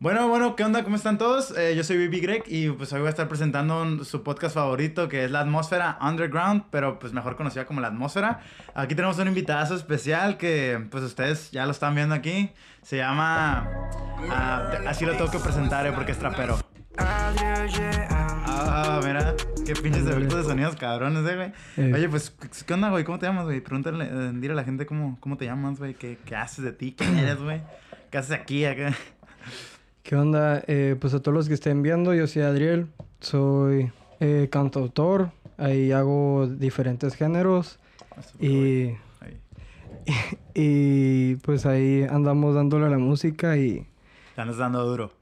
Bueno, bueno, ¿qué onda? ¿Cómo están todos? Eh, yo soy Bibi Greg y pues hoy voy a estar presentando su podcast favorito que es La Atmósfera Underground, pero pues mejor conocida como La Atmósfera. Aquí tenemos un invitado especial que pues ustedes ya lo están viendo aquí. Se llama... ah, así lo tengo que presentar eh, porque es trapero. Ah, mira, qué pinches efectos de sonidos cabrones, eh, güey. Eh. Oye, pues, ¿qué onda, güey? ¿Cómo te llamas, güey? Pregúntale, eh, dile a la gente cómo, cómo te llamas, güey. ¿Qué, ¿Qué haces de ti? ¿Quién eres, güey? ¿Qué haces aquí, acá? ¿Qué onda? Eh, pues a todos los que estén viendo, yo soy Adriel, soy eh, cantautor, ahí hago diferentes géneros y, Ahí. y pues ahí andamos dándole a la música y Te andas dando duro.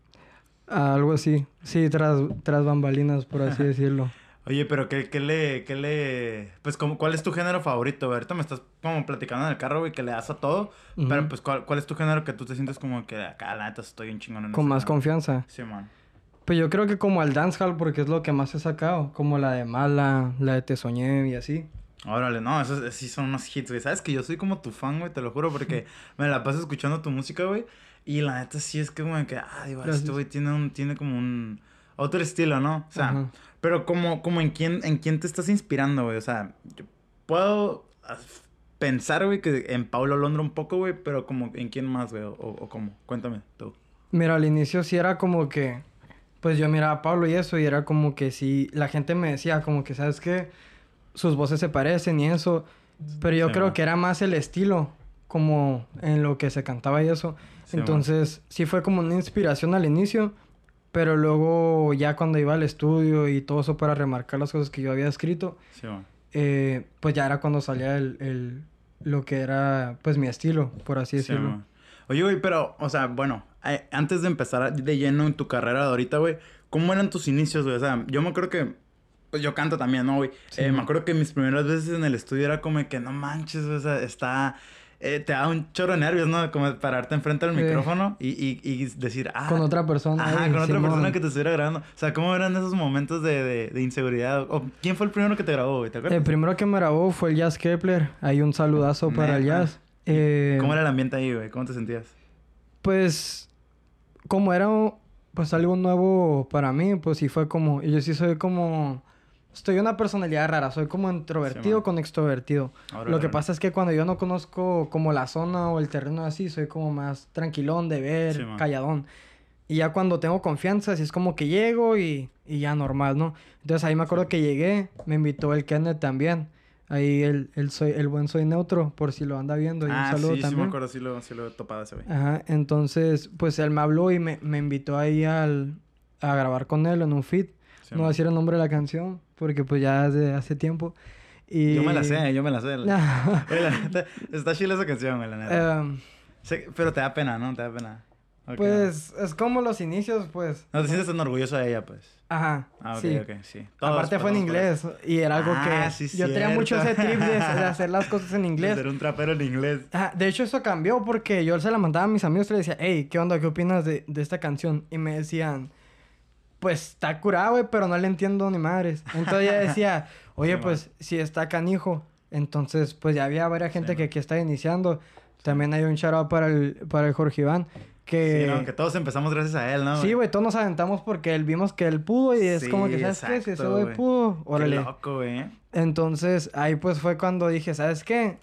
algo así, sí, tras, tras bambalinas, por así decirlo. Oye, pero ¿qué, qué le, qué le... Pues, como, ¿cuál es tu género favorito? Ahorita me estás como platicando en el carro, güey, que le das a todo. Ujú. Pero, pues, ¿cuál, ¿cuál es tu género que tú te sientes como que acá, la neta, estoy un chingón en Con más género? confianza. Sí, man. Pues yo creo que como al dancehall porque es lo que más he sacado, como la de Mala, la de Te Soñé y así. Órale, no, esos sí son unos hits, güey. Sabes que yo soy como tu fan, güey, te lo juro, porque me la paso escuchando tu música, güey. Y la neta sí es que como que, ah, digo, este güey tiene un, tiene como un otro estilo, ¿no? O sea, Ajá. Pero como, como en quién, en quién te estás inspirando, güey. O sea, yo puedo pensar, güey, que en Paulo Londra un poco, güey, pero como en quién más, güey, o, o cómo. Cuéntame tú. Mira, al inicio sí era como que, pues yo miraba a Pablo y eso, y era como que sí, la gente me decía como que, ¿sabes qué? Sus voces se parecen y eso, pero yo Sí, creo man. que era más el estilo, como en lo que se cantaba y eso. Sí, man. Entonces, sí fue como una inspiración al inicio, pero luego ya cuando iba al estudio y todo eso para remarcar las cosas que yo había escrito, Sí, eh, pues ya era cuando salía el, el- lo que era, pues mi estilo, por así Sí, decirlo. Oye, güey, pero, o sea, bueno, antes de empezar de lleno en tu carrera de ahorita, güey, ¿cómo eran tus inicios, güey? O sea, yo me acuerdo que, pues yo canto también, ¿no, güey? Sí, Eh, me acuerdo que mis primeras veces en el estudio era como que, no manches, güey, o sea, está... eh, te da un chorro de nervios, ¿no? Como pararte enfrente del Sí. micrófono y, y, y decir, ah... Con otra persona. Ajá, con otra Simón. persona que te estuviera grabando. O sea, ¿cómo eran esos momentos de, de, de inseguridad? ¿O quién fue el primero que te grabó, güey? ¿Te acuerdas? El primero que me grabó fue el Jazz Kepler. Hay un saludazo para el jazz. Eh, ¿Cómo era el ambiente ahí, güey? ¿Cómo te sentías? Pues, como era pues algo nuevo para mí, pues sí fue como... y Yo sí soy como... Estoy una personalidad rara. Soy como introvertido man. con extrovertido. Órale, Lo que pasa es que cuando yo no conozco como la zona o el terreno así, soy como más tranquilón de ver, Sí, calladón. Y ya cuando tengo confianza, así es como que llego y, y ya normal, ¿no? Entonces ahí me acuerdo que llegué, me invitó el Kenneth también. Ahí el, el, soy, el buen soy neutro, por si lo anda viendo. Y ah, un saludo sí, sí también. me acuerdo, sí lo, sí lo he topado ese, güey. Ajá, entonces, pues él me habló y me, me invitó ahí al, a grabar con él en un feed. Sí, no voy a man. decir el nombre de la canción, porque pues ya de hace tiempo. Y... Yo me la sé, yo me la sé. la- Güey, la neta, está chila esa canción, la neta. Em, Sí, pero te da pena, ¿no? Te da pena. Ok. Pues es como los inicios, pues. No te sientes tan orgulloso de ella, pues. Ajá. Ah, ok, sí. ok, sí. Todos Aparte fue en inglés y era algo Ah, que sí, yo tenía mucho ese trip de, de hacer las cosas en inglés. Ser un trapero en inglés. Ajá, de hecho eso cambió porque yo se la mandaba a mis amigos y les decía, hey, ¿qué onda? ¿Qué opinas de, de esta canción? Y me decían, pues está curada, güey, pero no le entiendo ni madres. Entonces ya decía, oye, Sí, pues si está canijo. Entonces, pues ya había varias gente Sí, que aquí está iniciando. También hay un out para el, para el Jorge Iván. Que... Sí, no, que todos empezamos gracias a él, ¿no? Sí, güey, todos nos aventamos porque él vimos que él pudo y es Sí, como que, ¿sabes qué? Si ese exacto, güey güey. pudo, órale. Qué loco, güey. ¿eh? Entonces, ahí pues fue cuando dije, ¿sabes qué?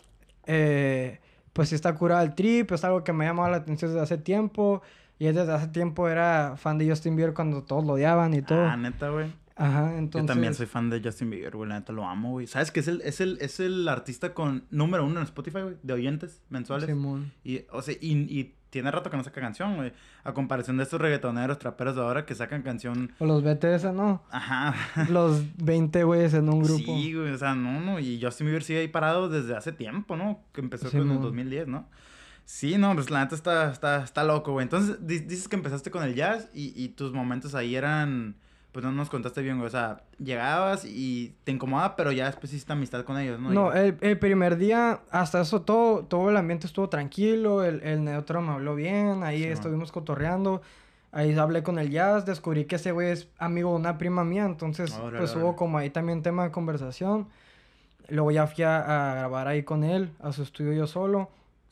Eh, pues sí está curado el trip, es algo que me ha llamado la atención desde hace tiempo. Y él desde hace tiempo era fan de Justin Bieber cuando todos lo odiaban y todo. Ah, neta, güey. Ajá, entonces... Yo también soy fan de Justin Bieber, güey. La neta lo amo, güey. ¿Sabes que es el, es el, es el artista con número uno en Spotify, güey? De oyentes mensuales. Simón. Y, o sea, y, y tiene rato que no saca canción, güey. A comparación de estos reggaetoneros, traperos de ahora que sacan canción. O los BTS, ¿no? Ajá. Los 20 güeyes en un grupo. Sí, güey. O sea, no, no. Y Justin Bieber sigue ahí parado desde hace tiempo, ¿no? Que empezó Sí, con el mo. 2010, ¿no? Sí, no, pues la neta está, está, está loco, güey. Entonces, di- dices que empezaste con el jazz y, y tus momentos ahí eran. Pues no nos contaste bien, güey. O sea, llegabas y te incomodaba, pero ya después hiciste amistad con ellos, ¿no? No, el, el primer día, hasta eso todo, todo el ambiente estuvo tranquilo, el, el neutro me habló bien, ahí Sí, man. estuvimos cotorreando, ahí hablé con el jazz, descubrí que ese güey es amigo de una prima mía, entonces pues hubo como ahí también tema de conversación. Luego ya fui a, a grabar ahí con él, a su estudio yo solo.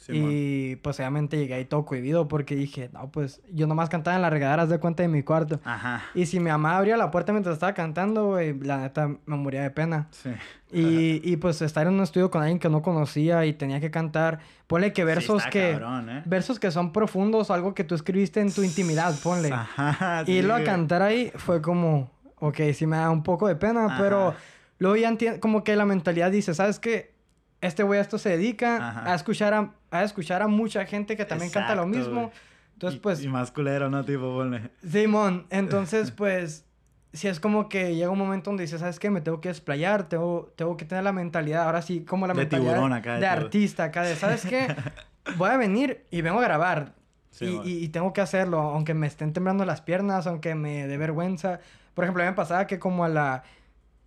Y pues obviamente llegué ahí todo cohibido porque dije, no, pues yo nomás cantaba en las regaderas de cuenta de mi cuarto. Ajá. Y si mi mamá abría la puerta mientras estaba cantando, güey, la neta me moría de pena. Sí. Y, y pues estar en un estudio con alguien que no conocía y tenía que cantar, ponle que versos está que cabrón, ¿eh? versos que son profundos, algo que tú escribiste en tu intimidad, ponle. Ajá. y sí, lo a cantar ahí fue como, ok, sí me da un poco de pena, Ajá. pero luego ya entiendo, como que la mentalidad dice, ¿sabes qué? Este güey a esto se dedica Ajá. a escuchar a, a escuchar a mucha gente que también canta lo mismo. Entonces, Y- pues, Y más culero, ¿no? Tipo, ponle. Simón, entonces, pues, si es como que llega un momento donde dices, ¿sabes qué? Me tengo que desplayar, tengo, tengo que tener la mentalidad, ahora sí, como la De mentalidad tiburón acá, de artista, acá de, ¿sabes qué? Voy a venir y vengo a grabar. Sí, y, y- y tengo que hacerlo, aunque me estén temblando las piernas, aunque me dé vergüenza. Por ejemplo, a mí me pasaba que como a la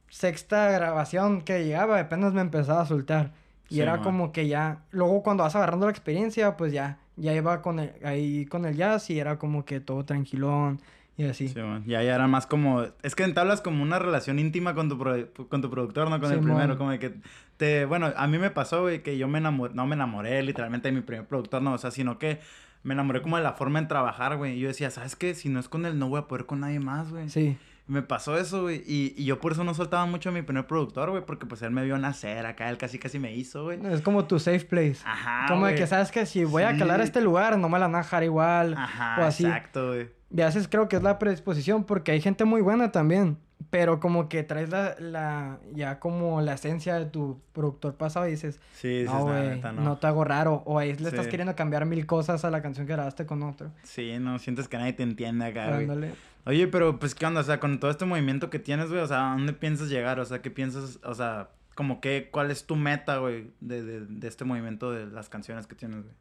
sexta grabación que llegaba, apenas me empezaba a soltar. Y Sí, era man. como que ya, luego cuando vas agarrando la experiencia, pues ya, ya iba con el, ahí con el jazz y era como que todo tranquilón y así. Sí, man. Ya, ya era más como... Es que entablas como una relación íntima con tu, pro- con tu productor, ¿no? Con el primero, como de que te... Bueno, a mí me pasó, güey, que yo me enamoré... No me enamoré literalmente de mi primer productor, no, o sea, sino que me enamoré como de la forma en trabajar, güey. Y yo decía, ¿sabes qué? Si no es con él, no voy a poder con nadie más, güey. Sí. Me pasó eso, güey. Y, y yo por eso no soltaba mucho a mi primer productor, güey. Porque pues él me vio nacer acá. Él casi casi me hizo, güey. Es como tu safe place. Ajá, como de que sabes que si voy a calar a este lugar, no me la van a dejar igual. Ajá, o así. exacto, güey. Y a veces creo que es la predisposición porque hay gente muy buena también. Pero como que traes la, la ya como la esencia de tu productor pasado y dices, Sí, sí, no, neta, no. te hago raro. O ahí le estás queriendo cambiar mil cosas a la canción que grabaste con otro. Sí, no, sientes que nadie te entiende acá, güey. Oye, pero pues, ¿qué onda? O sea, con todo este movimiento que tienes, güey, o sea, ¿a dónde piensas llegar? O sea, ¿qué piensas? O sea, como que, ¿cuál es tu meta, güey, de, de, de este movimiento de las canciones que tienes, güey?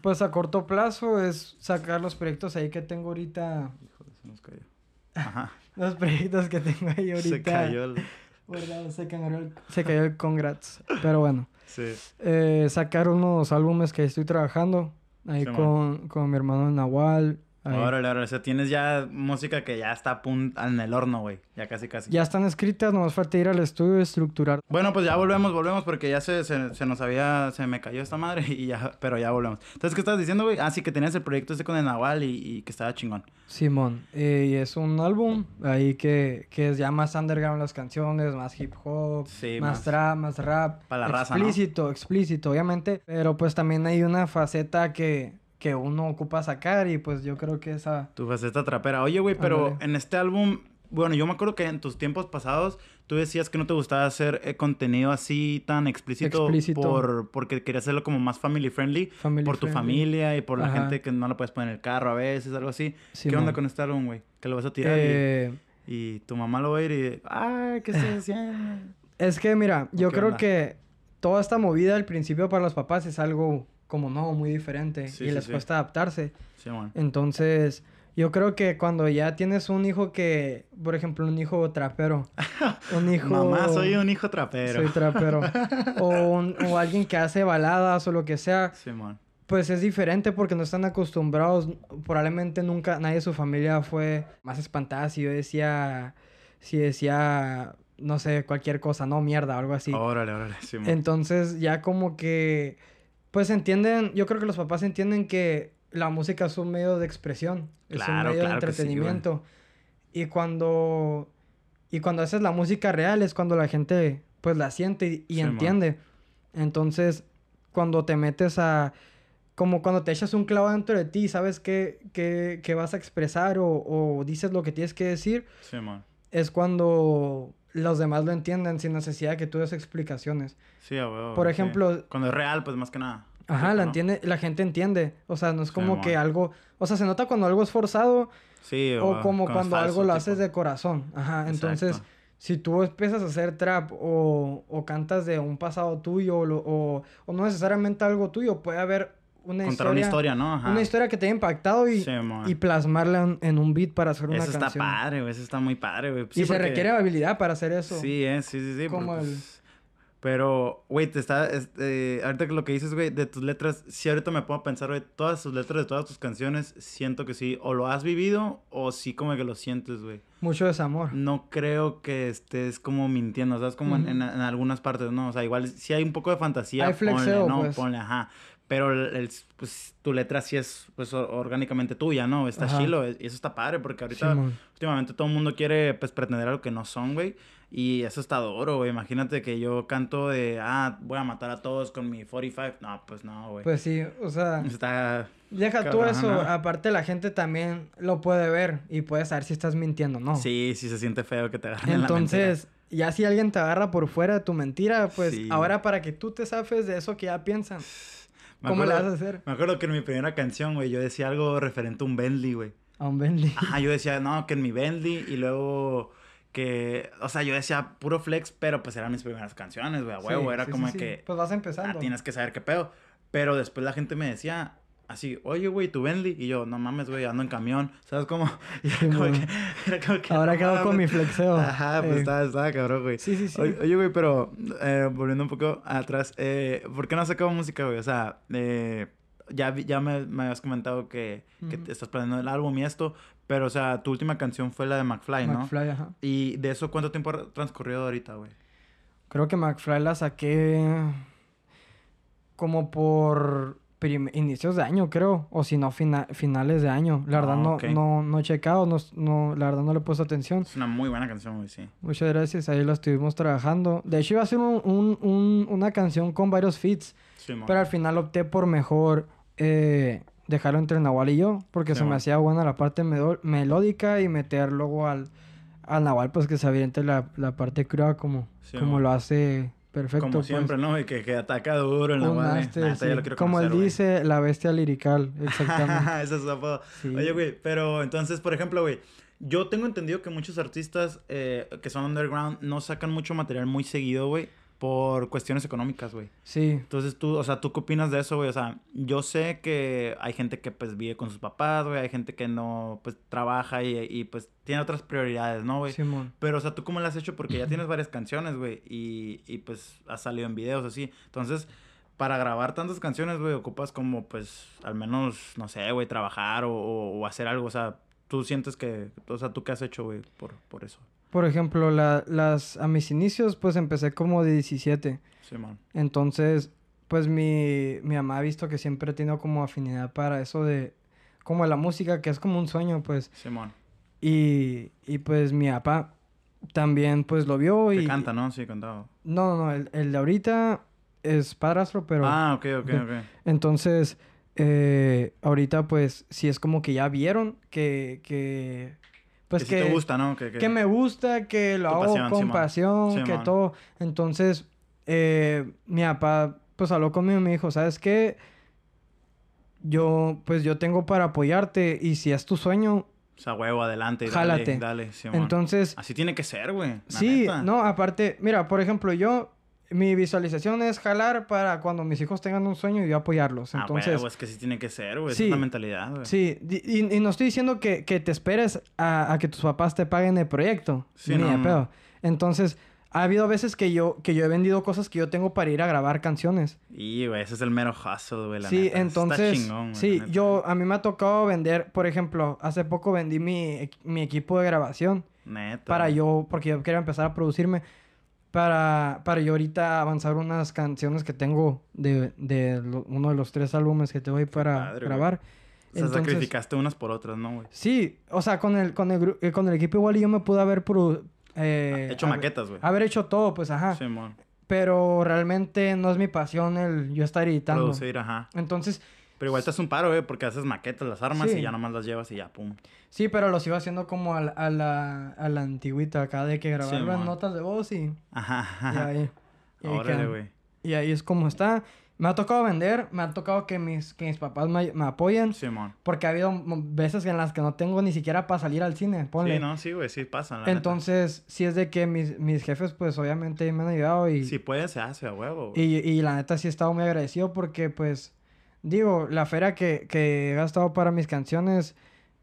Pues a corto plazo es sacar los proyectos ahí que tengo ahorita. Híjole, se nos cayó. Ajá. Los proyectos que tengo ahí ahorita. Se cayó el... Se cayó el, se cayó el congrats. Pero bueno. Sí. Eh, sacar unos álbumes que estoy trabajando. Ahí Sí, con, con mi hermano Nahual. Órale, órale. O sea, tienes ya música que ya está en el horno, güey. Ya casi, casi. Ya están escritas, nomás falta ir al estudio y estructurar. Bueno, pues ya volvemos, volvemos porque ya se, se, se nos había, se me cayó esta madre y ya, pero ya volvemos. Entonces, ¿qué estás diciendo, güey? Ah, sí, que tenías el proyecto este con el Nahual y, y que estaba chingón. Simón. eh, y es un álbum ahí que, que es ya más underground las canciones, más hip hop, Sí, más más- trap, más rap. Pa' la raza, ¿no? Explícito, explícito, obviamente. Pero pues también hay una faceta que, que uno ocupa sacar y pues yo creo que esa... Tu faceta trapera. Oye, güey, pero en este álbum, bueno, yo me acuerdo que en tus tiempos pasados tú decías que no te gustaba hacer eh, contenido así tan explícito, Explícito. por porque querías hacerlo como más family friendly, Family por tu friendly. familia y por la Ajá. gente que no la puedes poner en el carro a veces, algo así. ¿Qué onda con este álbum, güey? Que lo vas a tirar y- Eh, y, tu mamá lo va a ir y, ay, ¿qué estás haciendo? Es que, mira, yo creo onda? que toda esta movida al principio para los papás es algo como no, muy diferente Sí, y sí, les sí. cuesta adaptarse. Sí, man. Entonces, yo creo que cuando ya tienes un hijo que, por ejemplo, un hijo trapero, un hijo... Mamá, soy un hijo trapero. Soy trapero. o, un- o alguien que hace baladas o lo que sea, Sí, man. pues es diferente porque no están acostumbrados. Probablemente nunca nadie de su familia fue más espantada si yo decía, si decía, no sé, cualquier cosa, no mierda algo así. Órale, órale, sí, man. Entonces ya como que, pues entienden, yo creo que los papás entienden que la música es un medio de expresión, es un medio claro de sí, entretenimiento. y cuando, y cuando haces la música real es cuando la gente pues la siente y, y Sí, man. entiende. Entonces, cuando te metes a, como cuando te echas un clavo dentro de ti, sabes qué, qué, qué vas a expresar o, o dices lo que tienes que decir, Sí, man. es cuando los demás lo entienden sin necesidad de que tú des explicaciones. Sí, a huevo, Por sí. ejemplo- Cuando es real, pues más que nada. Ajá, la, entiende, la gente entiende. O sea, no es como Sí, que algo... O sea, se nota cuando algo es forzado Sí, o como cuando falso, algo lo tipo. haces de corazón. Ajá, entonces... Exacto. Si tú empiezas a hacer trap o, o cantas de un pasado tuyo o, o, o no necesariamente algo tuyo, puede haber una Contar historia, una historia, ¿no? Ajá. una historia que te haya impactado y, Sí, y plasmarla en, en un beat para hacer una Eso está canción. padre, güey. Eso está muy padre, güey. y Sí, se porque- requiere habilidad para hacer eso. Sí, eh, sí, sí, sí. Como porque, el- Pero, güey, te está... este, ahorita que lo que dices, güey, de tus letras... Sí, ahorita me pongo a pensar, güey, todas tus letras de todas tus canciones, siento que sí, o lo has vivido, o sí como que lo sientes, güey. Mucho desamor. No creo que estés como mintiendo, ¿sabes? Como en- Ujú. en, en algunas partes, ¿no? O sea, igual sí hay un poco de fantasía, Hay flexeo, ponle, ¿no? pues. Ponle, ajá. Pero el, pues tu letra sí es pues or- orgánicamente tuya, ¿no? Está Ajá. chilo, y eso está padre, porque ahorita últimamente todo el mundo quiere pues pretender algo que no son, güey. Y eso está duro, güey. Imagínate que yo canto de, ah, voy a matar a todos con mi 45. No, pues no, güey. Pues sí, o sea, Está... deja tú eso. ¿no? Aparte, la gente también lo puede ver y puede saber si estás mintiendo o no. Sí, sí se siente feo que te agarren la. Entonces, ya si alguien te agarra por fuera de tu mentira, pues Sí. ahora para que tú te zafes de eso que ya piensan, Me ¿cómo le acuerdo- vas a hacer? Me acuerdo que en mi primera canción, güey, yo decía algo referente a un Bentley, güey. A un Bentley. Ajá, yo decía, no, que en mi Bentley y luego que, o sea, yo decía puro flex, pero pues eran mis primeras canciones, güey, a Sí, huevo, era sí, como sí, que, Pues vas ah, empezando. tienes que saber qué pedo. Pero después la gente me decía así, oye, güey, tu Bentley. Y yo, no mames, güey, ando en camión. ¿Sabes cómo? Y era, Sí, como que, era como que, Ahora no quedo con mi flexeo. Ajá, pues Eh, estaba, estaba cabrón, güey. Sí, sí, sí. Oye, güey, pero eh, volviendo un poco atrás, eh, ¿por qué no has sacado música, güey? O sea, eh, ya, ya me, me habías comentado que, que Ujú. te estás planeando el álbum y esto, pero, o sea, tu última canción fue la de McFly, ¿no? McFly, ajá. Y de eso, ¿cuánto tiempo ha transcurrido ahorita, güey? Creo que McFly la saqué como por inicios de año, creo. O si no, fina- finales de año. La verdad Ah, no, no, no he checado, no, no, la verdad no le he puesto atención. Es una muy buena canción, güey, sí. Muchas gracias, ahí la estuvimos trabajando. De hecho iba a ser un- un- un- una canción con varios feats, Sí, pero al final opté por mejor eh, dejarlo entre Nahual y yo, porque Sí, se me hacía buena la parte melódica y meter luego al, al Nahual, pues que se aviente la, la parte cruda como, Sí, como man. lo hace perfecto. Como pues. siempre, ¿no? Y que, que ataca duro en la Neta, ya sí. Como él dice, la bestia lirical, exactamente. Ese es su apodo. Sí. Oye, güey, pero entonces, por ejemplo, güey, yo tengo entendido que muchos artistas eh, que son underground no sacan mucho material muy seguido, güey, por cuestiones económicas, güey. sí, Entonces, tú, o sea, ¿tú qué opinas de eso, güey? O sea, yo sé que hay gente que, pues, vive con sus papás, güey, hay gente que no, pues, trabaja y, y, pues, tiene otras prioridades, ¿no, güey? Simón. Pero, o sea, ¿tú cómo lo has hecho? Porque ya tienes varias canciones, güey, y, y, pues, has salido en videos así. Entonces, para grabar tantas canciones, güey, ocupas como, pues, al menos, no sé, güey, trabajar o, o- o hacer algo. O sea, ¿tú sientes que, o sea, ¿tú qué has hecho, güey, por, por eso? Por ejemplo, la, las, a mis inicios, pues empecé como de 17. Simón. Entonces, pues mi, mi mamá ha visto que siempre he tenido como afinidad para eso de, como la música, que es como un sueño, pues. Simón. Y, y pues mi papá también pues lo vio Que y... canta, ¿no? Sí, cantaba. No, no, no, el, el de ahorita es padrastro, pero... Ah, ok, ok, Ok. ok. Entonces, eh, ahorita pues sí es como que ya vieron que... que pues que, sí te gusta, ¿no? Que, que- que me gusta, que lo hago pasión, con Simón. pasión, que todo. Entonces, eh, mi papá, pues habló conmigo y me dijo, ¿sabes qué? Yo, pues yo tengo para apoyarte y si es tu sueño, O sea, huevo, adelante. Jálate. Dale, dale, Simón. entonces, Así tiene que ser, güey. sí, neta. no, aparte, mira, por ejemplo, yo, mi visualización es jalar para cuando mis hijos tengan un sueño y yo apoyarlos. Ah, Entonces, huevo, es que sí tiene que ser, güey. Sí. es la mentalidad, güey. Sí, y, y no estoy diciendo que, que te esperes a, a que tus papás te paguen el proyecto. Sí, ni no, de pedo. Entonces, ha habido veces que yo, que yo he vendido cosas que yo tengo para ir a grabar canciones. Y, güey, ese es el mero hustle, güey, la sí, neta. Está entonces, chingón, güey, sí, la yo, a mí me ha tocado vender, por ejemplo, hace poco vendí mi, mi equipo de grabación Neta. para yo, porque yo quería empezar a producirme, para, para yo ahorita avanzar unas canciones que tengo de, de lo- uno de los tres álbumes que te voy para güey. grabar. O sea, Entonces- sacrificaste unas por otras, ¿no, güey? Sí, o sea, con el, con el, eh, con el equipo igual y yo me pude haber produ- eh, Hecho haber- maquetas, güey. Haber hecho todo, pues, ajá. Simón. Pero realmente no es mi pasión el yo estar editando. Producir, ajá. Entonces, Pero igual te haces un paro, güey, porque haces maquetas, las armas Sí. y ya nomás las llevas y ya, pum. sí, pero lo sigo haciendo como a, la- a la, a la antigüita acá de que grabar las mon. notas de voz y, Ajá, y ajá. ahí. Y ahí, Órale, quedan. güey. Y ahí es como está. Me ha tocado vender, me ha tocado que mis, que mis papás me, me apoyen. Simón. Porque ha habido veces en las que no tengo ni siquiera para salir al cine, ponle. Sí, no, sí, güey, sí pasa, la neta. Entonces, sí es de que mis, mis jefes, pues obviamente me han ayudado y, Si puede, se hace a huevo, güey. y, y la neta sí he estado muy agradecido porque, pues, digo, la feria que, que he gastado para mis canciones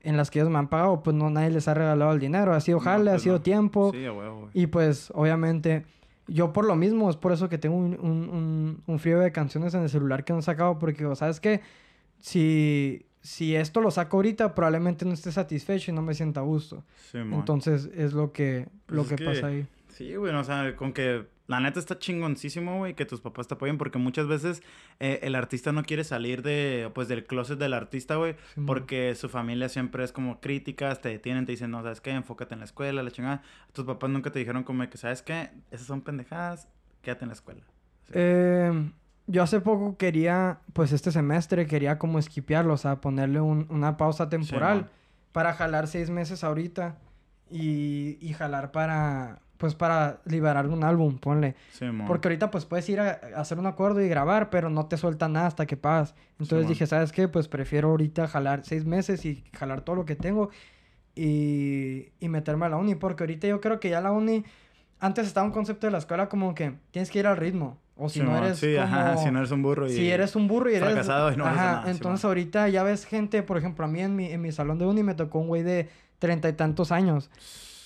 en las que ellos me han pagado, pues no nadie les ha regalado el dinero. Ha sido No, jale, ha pues sido no. tiempo. Sí, güey. Y pues, obviamente, yo por lo mismo, es por eso que tengo un, un, un, un frío de canciones en el celular que no he sacado, porque, ¿sabes qué? Si, si esto lo saco ahorita, probablemente no esté satisfecho y no me sienta a gusto. Simón. Entonces, es lo que, Pues lo es que, pasa ahí. Sí, güey, no, o sea, con que la neta está chingoncísimo, güey, que tus papás te apoyen porque muchas veces eh, el artista no quiere salir de, pues, del closet del artista, güey, Sí, porque su familia siempre es como críticas, te detienen, te dicen, no, ¿sabes qué? Enfócate en la escuela, la chingada. Tus papás nunca te dijeron como que, ¿sabes qué? Esas son pendejadas, quédate en la escuela. Sí. Eh, yo hace poco quería, pues este semestre quería como esquipearlo, o sea, ponerle un- una pausa temporal para jalar seis meses ahorita y, y jalar para, pues para liberar un álbum, ponle. Sí. Porque ahorita pues puedes ir a, a hacer un acuerdo y grabar, pero no te sueltan nada hasta que pagas. Entonces dije, ¿sabes qué? Pues prefiero ahorita jalar seis meses y jalar todo lo que tengo y, y meterme a la uni. Porque ahorita yo creo que ya la uni... Antes estaba un concepto de la escuela como que tienes que ir al ritmo. O si Sí, no eres Sí, como... ajá, si no eres un burro y... Si eres un burro y eres... fracasado y no Ajá, nada, entonces ahorita ya ves gente, por ejemplo, a mí en mi, en mi salón de uni me tocó un güey de treinta y tantos años.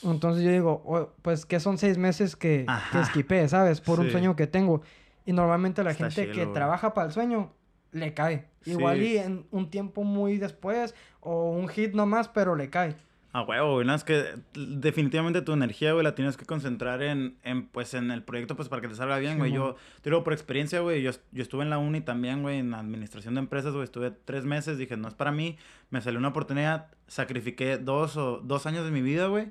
Entonces yo digo, "Oh, pues que son seis meses que, que esquipé, ¿sabes? Por un sueño que tengo. Y normalmente la Está gente chilo, que trabaja para el sueño le cae. Igual y en un tiempo muy después o un hit nomás, pero le cae. A huevo, güey. No, es que definitivamente tu energía, güey, la tienes que concentrar en, en, pues, en el proyecto, pues, para que te salga bien, güey. Yo, te digo, por experiencia, güey, yo, yo estuve en la uni también, güey, en administración de empresas, güey. Estuve tres meses, dije, no es para mí. Me salió una oportunidad, sacrifiqué dos o dos años de mi vida, güey,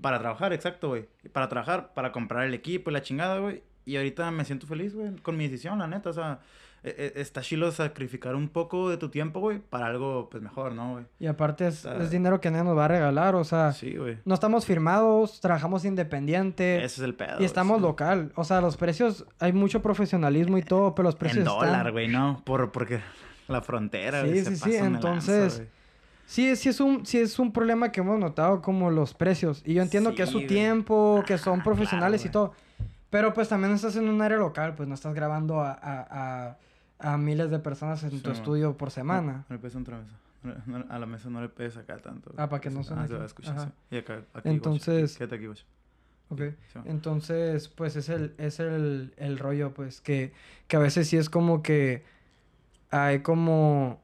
para trabajar, exacto, güey. Para trabajar, para comprar el equipo y la chingada, güey. Y ahorita me siento feliz, güey, con mi decisión, la neta. O sea, e- e- está chilo sacrificar un poco de tu tiempo, güey, para algo, pues, mejor, ¿no, güey? Y aparte es, es dinero que nadie nos va a regalar, o sea, Sí, güey. no estamos firmados, trabajamos independiente. Ese es el pedo. Y estamos sí. local. O sea, los precios, hay mucho profesionalismo y todo, pero los precios En están- dólar, güey, ¿no? Por, porque la frontera, Sí, güey, sí, sí, entonces, lanza. Sí, sí es un, sí es un problema que hemos notado como los precios. Y yo entiendo que es su tiempo, que son Ah, profesionales claro, y todo. Pero pues también estás en un área local, pues no estás grabando a, a, a, a miles de personas en Sí, tu man. estudio por semana. No, no le pegues otra mesa. No, no, a la mesa no le pegues acá tanto. Ah, para que no suene Ah, se va a escuchar, sí. Y acá, aquí, Entonces- Quédate aquí. Ok. Sí. Entonces, pues es el, es el, el rollo, pues, que, que a veces sí es como que hay como,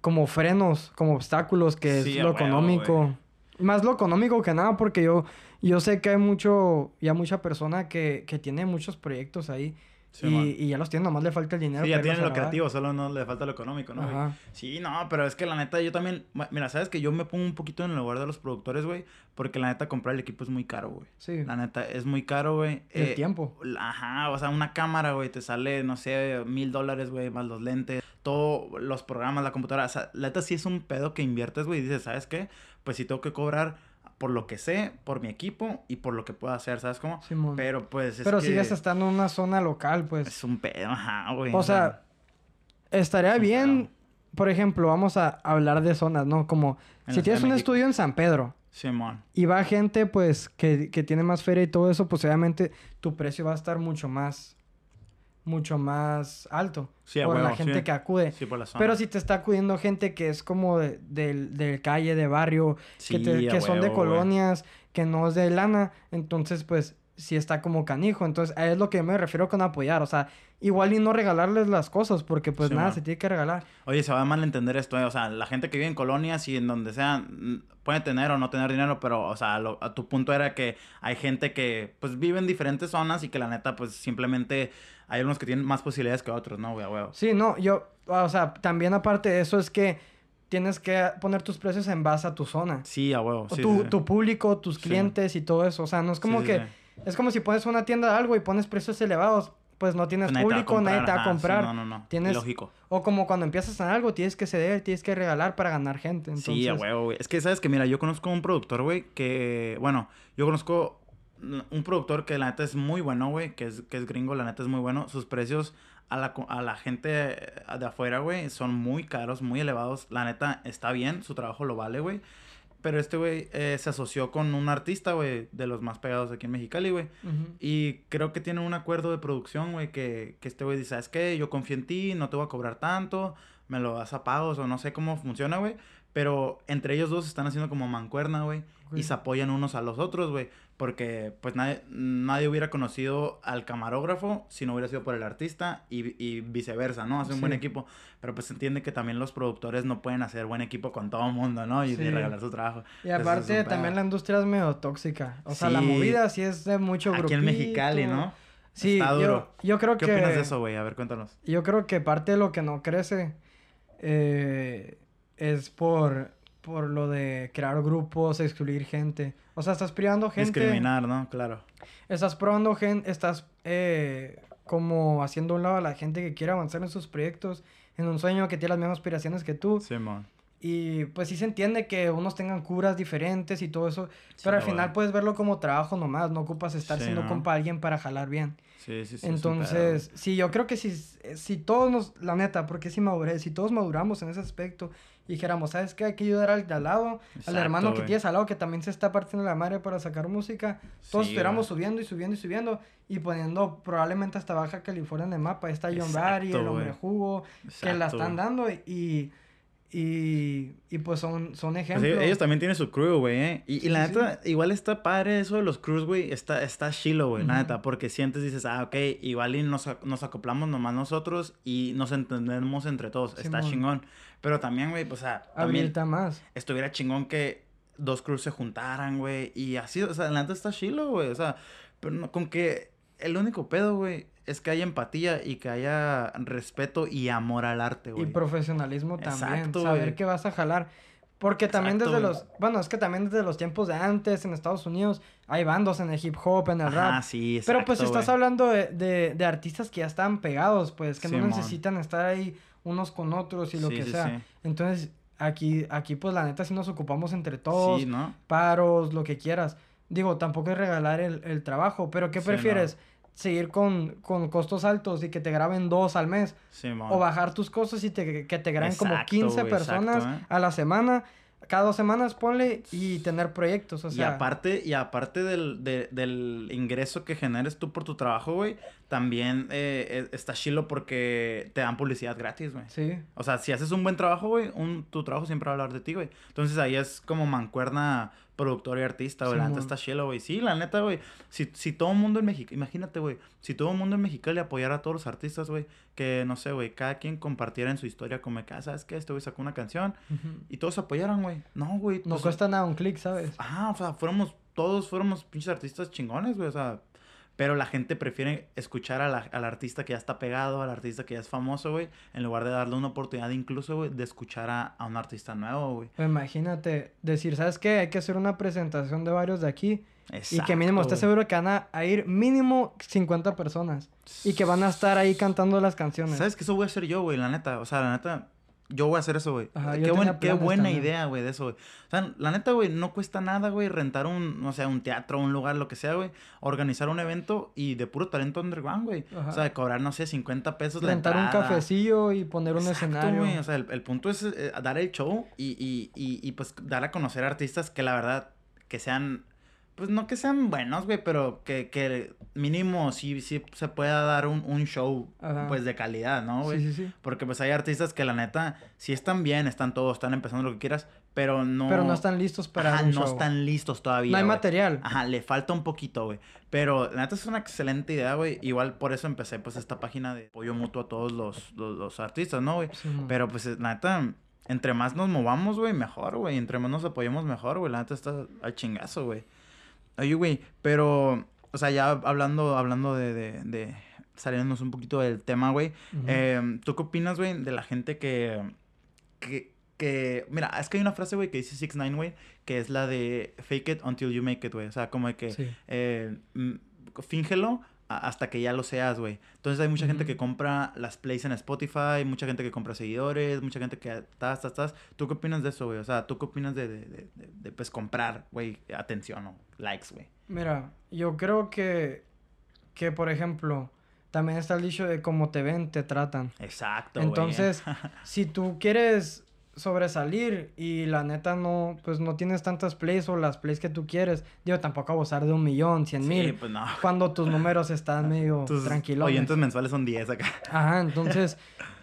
como frenos, como obstáculos, que Sí, es lo huevo, económico. Más lo económico que nada, porque yo, yo sé que hay mucho, ya mucha persona que, que tiene muchos proyectos ahí. Sí, y, y ya los tiene, nomás le falta el dinero. Sí, ya tienen lo creativo, solo no le falta lo económico, ¿no? Ajá. Sí, no, pero es que la neta yo también... Mira, ¿sabes que Yo me pongo un poquito en el lugar de los productores, güey. Porque la neta comprar el equipo es muy caro, güey. Sí. La neta es muy caro, güey. El Eh, tiempo. Ajá, o sea, una cámara, güey, te sale, no sé, mil dólares, güey, más los lentes, todos los programas, la computadora. O sea, la neta sí es un pedo que inviertes, güey, y dices, ¿sabes qué? Pues sí tengo que cobrar por lo que sé, por mi equipo y por lo que puedo hacer, ¿sabes cómo? Simón. Pero pues es Pero que sigues estando en una zona local, pues. Es un pedo, ajá, güey. O sea, estaría es bien, por ejemplo, vamos a hablar de zonas, ¿no? Como En si tienes un estudio en San Pedro Simón. y va gente, pues, que, que tiene más feria y todo eso, pues obviamente tu precio va a estar mucho más, mucho más alto Sí, por la gente sí. que acude. Sí, por la zona. Pero si te está acudiendo gente que es como de, del- del calle, de barrio, que, te- que son de colonias, que no es de lana, entonces pues sí está como canijo. Entonces es lo que yo me refiero con apoyar. O sea, igual y no regalarles las cosas porque pues Sí, nada, man. se tiene que regalar. Oye, se va a malentender esto, eh. O sea, la gente que vive en colonias y en donde sea, mm, puede tener o no tener dinero, pero, o sea, lo- a tu punto era que hay gente que, pues, vive en diferentes zonas y que la neta, pues, simplemente hay unos que tienen más posibilidades que otros, ¿no, güey? Huevo. Sí, no, yo, o sea, también aparte de eso es que tienes que poner tus precios en base a tu zona. Sí, a huevo. Sí, tu, sí, tu público, tus Sí. clientes y todo eso. O sea, no es como que... Es como si pones una tienda de algo y pones precios elevados. Pues no tienes Nadie público, nadie te va a ajá, sí, comprar. no, no, no. Tienes- Lógico. O como cuando empiezas en algo, tienes que ceder, tienes que regalar para ganar gente. Entonces, Sí, a huevo, güey. Es que, ¿sabes que Mira, yo conozco un productor, güey, que... Bueno, yo conozco un productor que la neta es muy bueno, güey, que es, que es gringo, la neta es muy bueno. Sus precios a la, a la gente de afuera, güey, son muy caros, muy elevados. La neta está bien, su trabajo lo vale, güey. Pero este güey eh, se asoció con un artista, güey, de los más pegados aquí en Mexicali, güey. Y creo que tiene un acuerdo de producción, güey, que, que este güey dice, ¿sabes qué? Yo confío en ti, no te voy a cobrar tanto, me lo das a pagos o no sé cómo funciona, güey. Pero entre ellos dos están haciendo como mancuerna, güey. Y se apoyan unos a los otros, güey. Porque pues nadie, nadie hubiera conocido al camarógrafo si no hubiera sido por el artista y, y viceversa, ¿no? Hace un buen equipo. Pero pues se entiende que también los productores no pueden hacer buen equipo con todo el mundo, ¿no? Y, Sí. y regalar su trabajo. Y aparte también la industria es medio tóxica. O sea, la movida sí es de mucho Aquí en Mexicali. ¿no? Sí, Está duro. Yo, creo ¿Qué que... opinas de eso, güey? A ver, cuéntanos. Yo creo que parte de lo que no crece eh, es por, por lo de crear grupos, excluir gente. O sea, estás privando gente. Discriminar, ¿no? Claro. Estás probando gente, estás eh, como haciendo a un lado a la gente que quiere avanzar en sus proyectos, en un sueño que tiene las mismas aspiraciones que tú. Simón. Y pues sí se entiende que unos tengan curas diferentes y todo eso, pero al Sí, final puedes verlo como trabajo nomás, no ocupas estar Sí, siendo ¿no? compa de alguien para jalar bien. Sí, sí, sí. Entonces, sí, yo creo que si, si todos nos, la neta, porque si madurez, si todos maduramos en ese aspecto y dijéramos, ¿sabes qué? Hay que ayudar al de al lado, al Exacto, hermano que güey. tienes al lado que también se está partiendo la madre para sacar música, todos Sí, estuviéramos subiendo y subiendo y subiendo y poniendo probablemente hasta Baja California en el mapa. Ahí está John Exacto, Barry, el hombre jugo, que la Exacto, están güey. dando y, y, y pues son, son Pues ejemplos. ellos, ellos también tienen su crew, güey, ¿eh? Y, y la sí, neta, igual está padre eso de los crews, güey. Está, está chilo, güey, la neta. Porque sientes, dices, ah, ok, igual y nos, nos acoplamos nomás nosotros y nos entendemos entre todos. Está chingón. Pero también, güey, pues, o sea, también Habilita más. estuviera chingón que dos crews se juntaran, güey. Y así, o sea, la neta está chilo, güey. O sea, pero no- con que el único pedo, güey, es que haya empatía y que haya respeto y amor al arte, Y güey. profesionalismo también. Exacto, saber güey. que vas a jalar. Porque también Exacto, desde güey. los... Bueno, es que también desde los tiempos de antes en Estados Unidos hay bandos en el hip hop, en el Ajá, rap. sí, Pero pues exacto, estás güey. hablando de, de, de artistas que ya están pegados, pues que no necesitan estar ahí unos con otros y lo Sí, que sí, sea. sí. Entonces, aquí, aquí pues la neta sí nos ocupamos entre todos, paros, lo que quieras. Digo, tampoco es regalar el, el trabajo, pero ¿qué prefieres? ¿Seguir con, con costos altos y que te graben dos al mes? Simón. O bajar tus cosas y te, que te graben como Exacto, 15 güey, personas exacto, ¿eh? a la semana. Cada dos semanas ponle y tener proyectos, o y sea... aparte, y aparte del, de- del ingreso que generes tú por tu trabajo, güey, también eh, eh, está chilo porque te dan publicidad gratis, güey. Sí. O sea, si haces un buen trabajo, güey, un, tu trabajo siempre va a hablar de ti, güey. Entonces ahí es como mancuerna productor y artista, güey. la neta está chilo, güey. Sí, la neta, güey. Si, si todo el mundo en México, imagínate, güey, si todo el mundo en Mexicali apoyara a todos los artistas, güey, que no sé, güey, cada quien compartiera en su historia como que, ah, ¿sabes qué? Este güey sacó una canción y todos apoyaran, güey. No, güey. No pues, cuesta nada un clic, ¿sabes? Ajá, o sea, fuéramos, todos fuéramos pinches artistas chingones, güey, o sea, pero la gente prefiere escuchar a la- al artista que ya está pegado, al artista que ya es famoso, güey, en lugar de darle una oportunidad incluso, güey, de escuchar a, a un artista nuevo, güey. Pues imagínate decir, ¿sabes qué? Hay que hacer una presentación de varios de aquí. y que mínimo Exacto, seguro que van a, a ir mínimo 50 personas. Y que van a estar ahí cantando las canciones. ¿Sabes que eso voy a hacer yo, güey? La neta, o sea, la neta, yo voy a hacer eso, güey. Qué, buen- qué buena también. idea, güey, de eso, güey. O sea, la neta, güey, no cuesta nada, güey, rentar un, no sé, un teatro, un lugar, lo que sea, güey. Organizar un evento y de puro talento underground, güey. O sea, de cobrar, no sé, 50 pesos la Rentar un cafecillo y poner un Exacto, escenario. güey. O sea, el, el punto es eh, dar el show y, y, y, y, pues dar a conocer artistas que la verdad que sean, pues no que sean buenos, güey, pero que, que mínimo sí, sí se pueda dar un, un show Ajá. pues de calidad, ¿no, güey? sí, sí, sí. Porque pues hay artistas que la neta sí están bien, están todos, están empezando lo que quieras, pero no... Pero no están listos para Ajá, un no show. están listos todavía, No hay güey. material. Ajá, le falta un poquito, güey. Pero la neta es una excelente idea, güey. Igual por eso empecé, pues, esta página de apoyo mutuo a todos los, los, los artistas, ¿no, güey? Pero, pues, la neta, entre más nos movamos, güey, mejor, güey. Entre más nos apoyemos, mejor, güey. La neta está al chingazo, güey. Oye, güey, pero, o sea, ya hablando, hablando de, de, de saliéndonos un poquito del tema, güey. Ujú. eh, ¿Tú qué opinas, güey, de la gente que, que, que, mira, es que hay una frase, güey, que dice 6 9 güey, que es la de fake it until you make it, güey. O sea, como de que Sí. eh, mm, fíngelo hasta que ya lo seas, güey. Entonces hay mucha gente que compra las plays en Spotify, mucha gente que compra seguidores, mucha gente que estás, estás, estás. ¿Tú qué opinas de eso, güey? O sea, ¿tú qué opinas de, de, de, pues, comprar, güey, atención o likes, güey? Mira, yo creo que, que, por ejemplo, también está el dicho de cómo te ven, te tratan. Exacto, güey. Entonces, si tú quieres sobresalir y la neta no, pues no tienes tantas plays o las plays que tú quieres, digo, tampoco abusar de un millón, cien Sí, mil, pues no. cuando tus números están medio Tus tranquilos. oyentes mensuales son 10 acá. Ajá, entonces,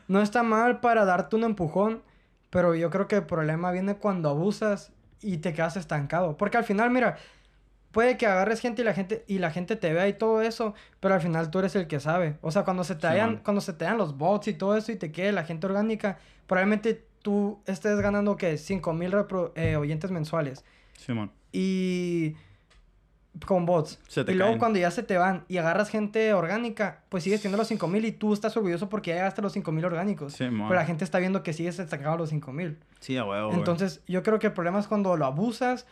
no está mal para darte un empujón, pero yo creo que el problema viene cuando abusas y te quedas estancado. Porque al final, mira, puede que agarres gente y la gente, y la gente te vea y todo eso, pero al final tú eres el que sabe. O sea, cuando se te Simón. hayan, cuando se te dan los bots y todo eso y te quede la gente orgánica, probablemente tú estés ganando que 5 mil oyentes mensuales. Simón. Y con bots. Se te y luego caen. cuando ya se te van y agarras gente orgánica, pues sigues teniendo los 5000 y tú estás orgulloso porque ya llegaste a los 5000 orgánicos. Sí. Pero la gente está viendo que sigues destacado a los 5000. Sí, a huevo. Entonces, yo creo que el problema es cuando lo abusas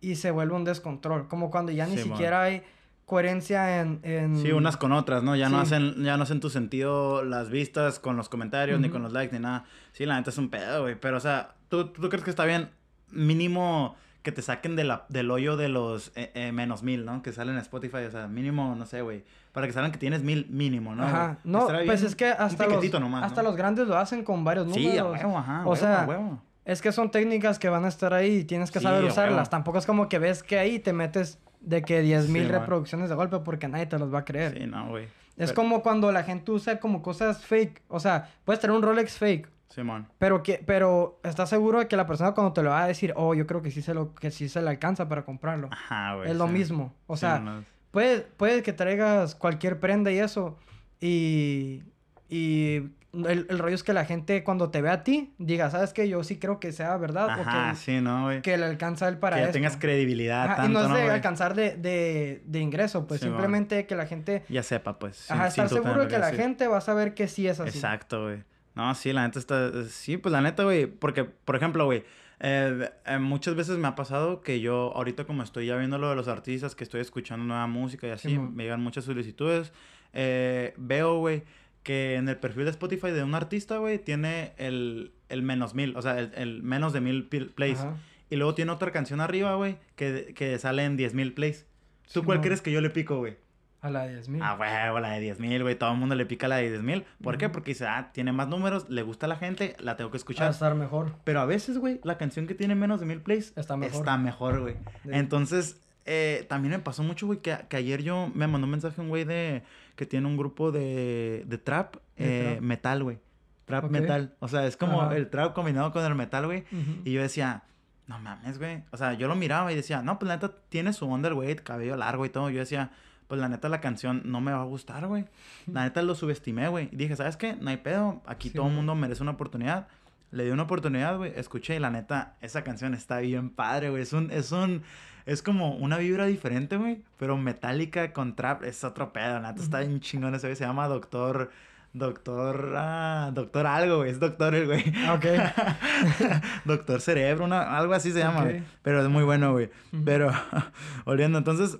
y se vuelve un descontrol. Como cuando ya ni Sí, siquiera hay coherencia en, en- Sí, unas con otras, ¿no? Ya no hacen, ya no hacen tu sentido las vistas con los comentarios, ni con los likes, ni nada. Sí, la neta es un pedo, güey. Pero, o sea, ¿tú, tú crees que está bien mínimo que te saquen de la, del hoyo de los eh, eh, menos mil, ¿no? Que salen en Spotify, o sea, mínimo, no sé, güey. Para que salgan que tienes mil mínimo, ¿no? Ajá. No, pues es que hasta, los, nomás, hasta ¿no? los grandes lo hacen con varios números. Sí, a huevo, ajá. O huevo, sea, huevo. Es que son técnicas que van a estar ahí y tienes que Sí, saber usarlas. Tampoco es como que ves que ahí te metes de que 10.000 Sí, man. reproducciones de golpe porque nadie te los va a creer. Sí, no, güey. Es Pero- como cuando la gente usa como cosas fake. O sea, puedes tener un Rolex fake, Simón. pero que pero estás seguro de que la persona cuando te lo va a decir, "Oh, yo creo que sí se lo que sí se le alcanza para comprarlo." Ajá, güey. es lo mismo. O Sí, sea, no, no. puede, puede que traigas cualquier prenda y eso. Y, y el, el rollo es que la gente cuando te ve a ti diga, ¿sabes qué? Yo sí creo que sea verdad. Ajá, o que, sí, ¿no, güey? que le alcanza él para que ya tengas credibilidad Ajá, tanto, y no es de güey? alcanzar de, de, de ingreso, pues Sí, simplemente que la gente... Ya sepa, pues. Ajá, estar seguro de que la gente va a saber que sí es así. Exacto, güey. No, sí, la neta está... Sí, pues la neta, güey. Porque, por ejemplo, güey, eh, eh, muchas veces me ha pasado que yo, ahorita como estoy ya viendo lo de los artistas, que estoy escuchando nueva música y así, Simón. me llegan muchas solicitudes, eh, veo, güey, que en el perfil de Spotify de un artista, güey, tiene el, el menos mil, o sea, el, el menos de mil plays. Ajá. Y luego tiene otra canción arriba, güey, que, que sale en diez mil plays. ¿Tú cuál crees que yo le pico, güey? A la 10.000. Ah, huevo, la de 10 mil, güey. Todo el mundo le pica la de 10 mil. ¿Por qué? Porque dice, ah, tiene más números, le gusta a la gente, la tengo que Va a escuchar. estar mejor. Pero a veces, güey, la canción que tiene menos de mil plays Está mejor. está mejor, güey. Sí. Entonces, eh, también me pasó mucho, güey, que, que ayer yo me mandó un mensaje un güey de que tiene un grupo de, de trap, De eh, trap. metal, güey. Trap metal. O sea, es como Ajá. el trap combinado con el metal, güey. Y yo decía, no mames, güey. O sea, yo lo miraba y decía, no, pues la neta tiene su underweight, cabello largo y todo. Yo decía, pues la neta la canción no me va a gustar, güey. La neta lo subestimé, güey. Y dije, ¿sabes qué? No hay pedo. Aquí Sí, todo el mundo merece una oportunidad. Le di una oportunidad, güey. Escuché y la neta, esa canción está bien padre, güey. Es un, es un, es como una vibra diferente, güey. Pero metálica con trap es otro pedo. Neta está bien chingón ese güey. Se llama Doctor, Doctor, ah, Doctor algo, güey. Es Doctor el güey. Ah, Ok. Doctor Cerebro, una, algo así se llama, güey. Pero es muy bueno, güey. Pero, oliendo, entonces,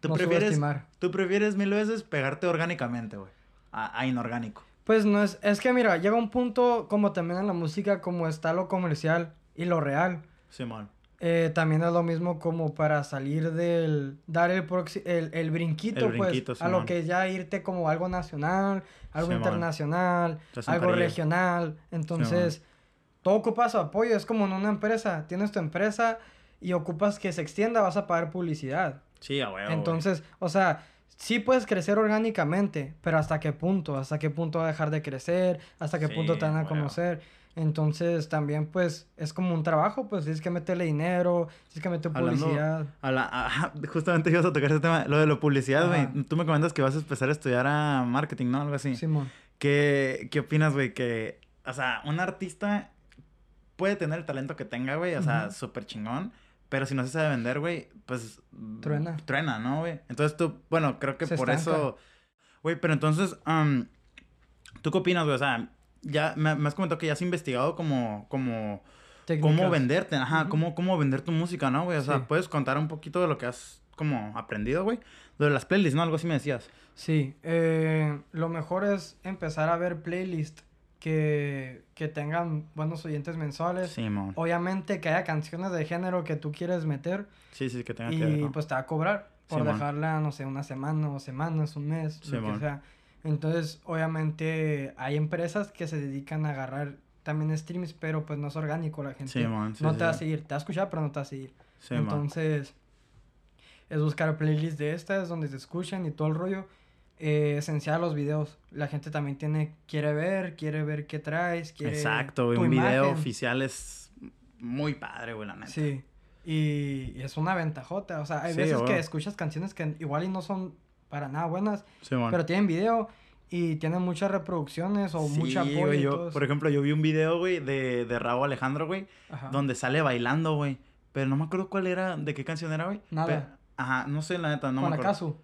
¿tú No prefieres, tú prefieres mil veces pegarte orgánicamente, güey? A, a inorgánico. Pues no es, es que mira, llega un punto como también en la música, como está lo comercial y lo real. Simón. Eh, también es lo mismo como para salir del, dar el, proxi- el, el brinquito, El brinquito, pues, a lo Simón. que ya irte como algo nacional, algo Simón. internacional, algo regional. Entonces, todo ocupa su apoyo, es como en una empresa, tienes tu empresa y ocupas que se extienda, vas a pagar publicidad. Sí, a huevo. Entonces, o sea, sí puedes crecer orgánicamente, pero ¿hasta qué punto? ¿Hasta qué punto va a dejar de crecer? ¿Hasta qué Sí, punto te van a huevo. conocer? Entonces, también, pues, es como un trabajo, pues, tienes que meterle dinero, tienes que meter publicidad. A la- a- justamente ibas a tocar ese tema, lo de la publicidad, güey. Tú me comentas que vas a empezar a estudiar a marketing, ¿no? Algo así. Simón. ¿Qué, qué opinas, güey? Que, o sea, un artista puede tener el talento que tenga, güey, o sea, súper chingón, pero si no se sabe vender, güey, pues... Truena. Truena, ¿no, güey? Entonces tú, bueno, creo que Se por estanca. eso... Güey, pero entonces, am, ¿tú qué opinas, güey? O sea, ya me, me has comentado que ya has investigado como, como, cómo venderte, ajá, cómo, cómo vender tu música, ¿no, güey? O sea, Sí. ¿puedes contar un poquito de lo que has como aprendido, güey? Lo de las playlists, ¿no? Algo así me decías. Sí, eh, lo mejor es empezar a ver playlists que, que tengan buenos oyentes mensuales. Sí, mon. Obviamente que haya canciones de género que tú quieres meter. Sí, sí, que tenga que ver, Y ¿no? pues te va a cobrar por dejarla, no sé, una semana o semanas, un mes, lo Simón. que sea. Entonces, obviamente, hay empresas que se dedican a agarrar también streams, pero pues no es orgánico la gente. Sí, no sí, te va a sí. seguir, te va a escuchar, pero no te va a seguir. Sí. Entonces, es buscar playlists de estas donde se escuchen y todo el rollo. Eh, esencial los videos. La gente también tiene, quiere ver, quiere ver qué traes, quiere Exacto, tu Un video imagen. oficial es muy padre, güey, la neta. Sí. Y, y es una ventajota. O sea, hay Sí, veces que escuchas canciones que igual y no son para nada buenas, Sí, pero tienen video y tienen muchas reproducciones o Sí, mucho apoyo. güey, yo, por ejemplo, yo vi un video, güey, de, de Raúl Alejandro, güey, Ajá. donde sale bailando, güey. Pero no me acuerdo cuál era, de qué canción era, güey. Nada. Pe- Ajá, no sé, la neta, no Con me acuerdo. acaso.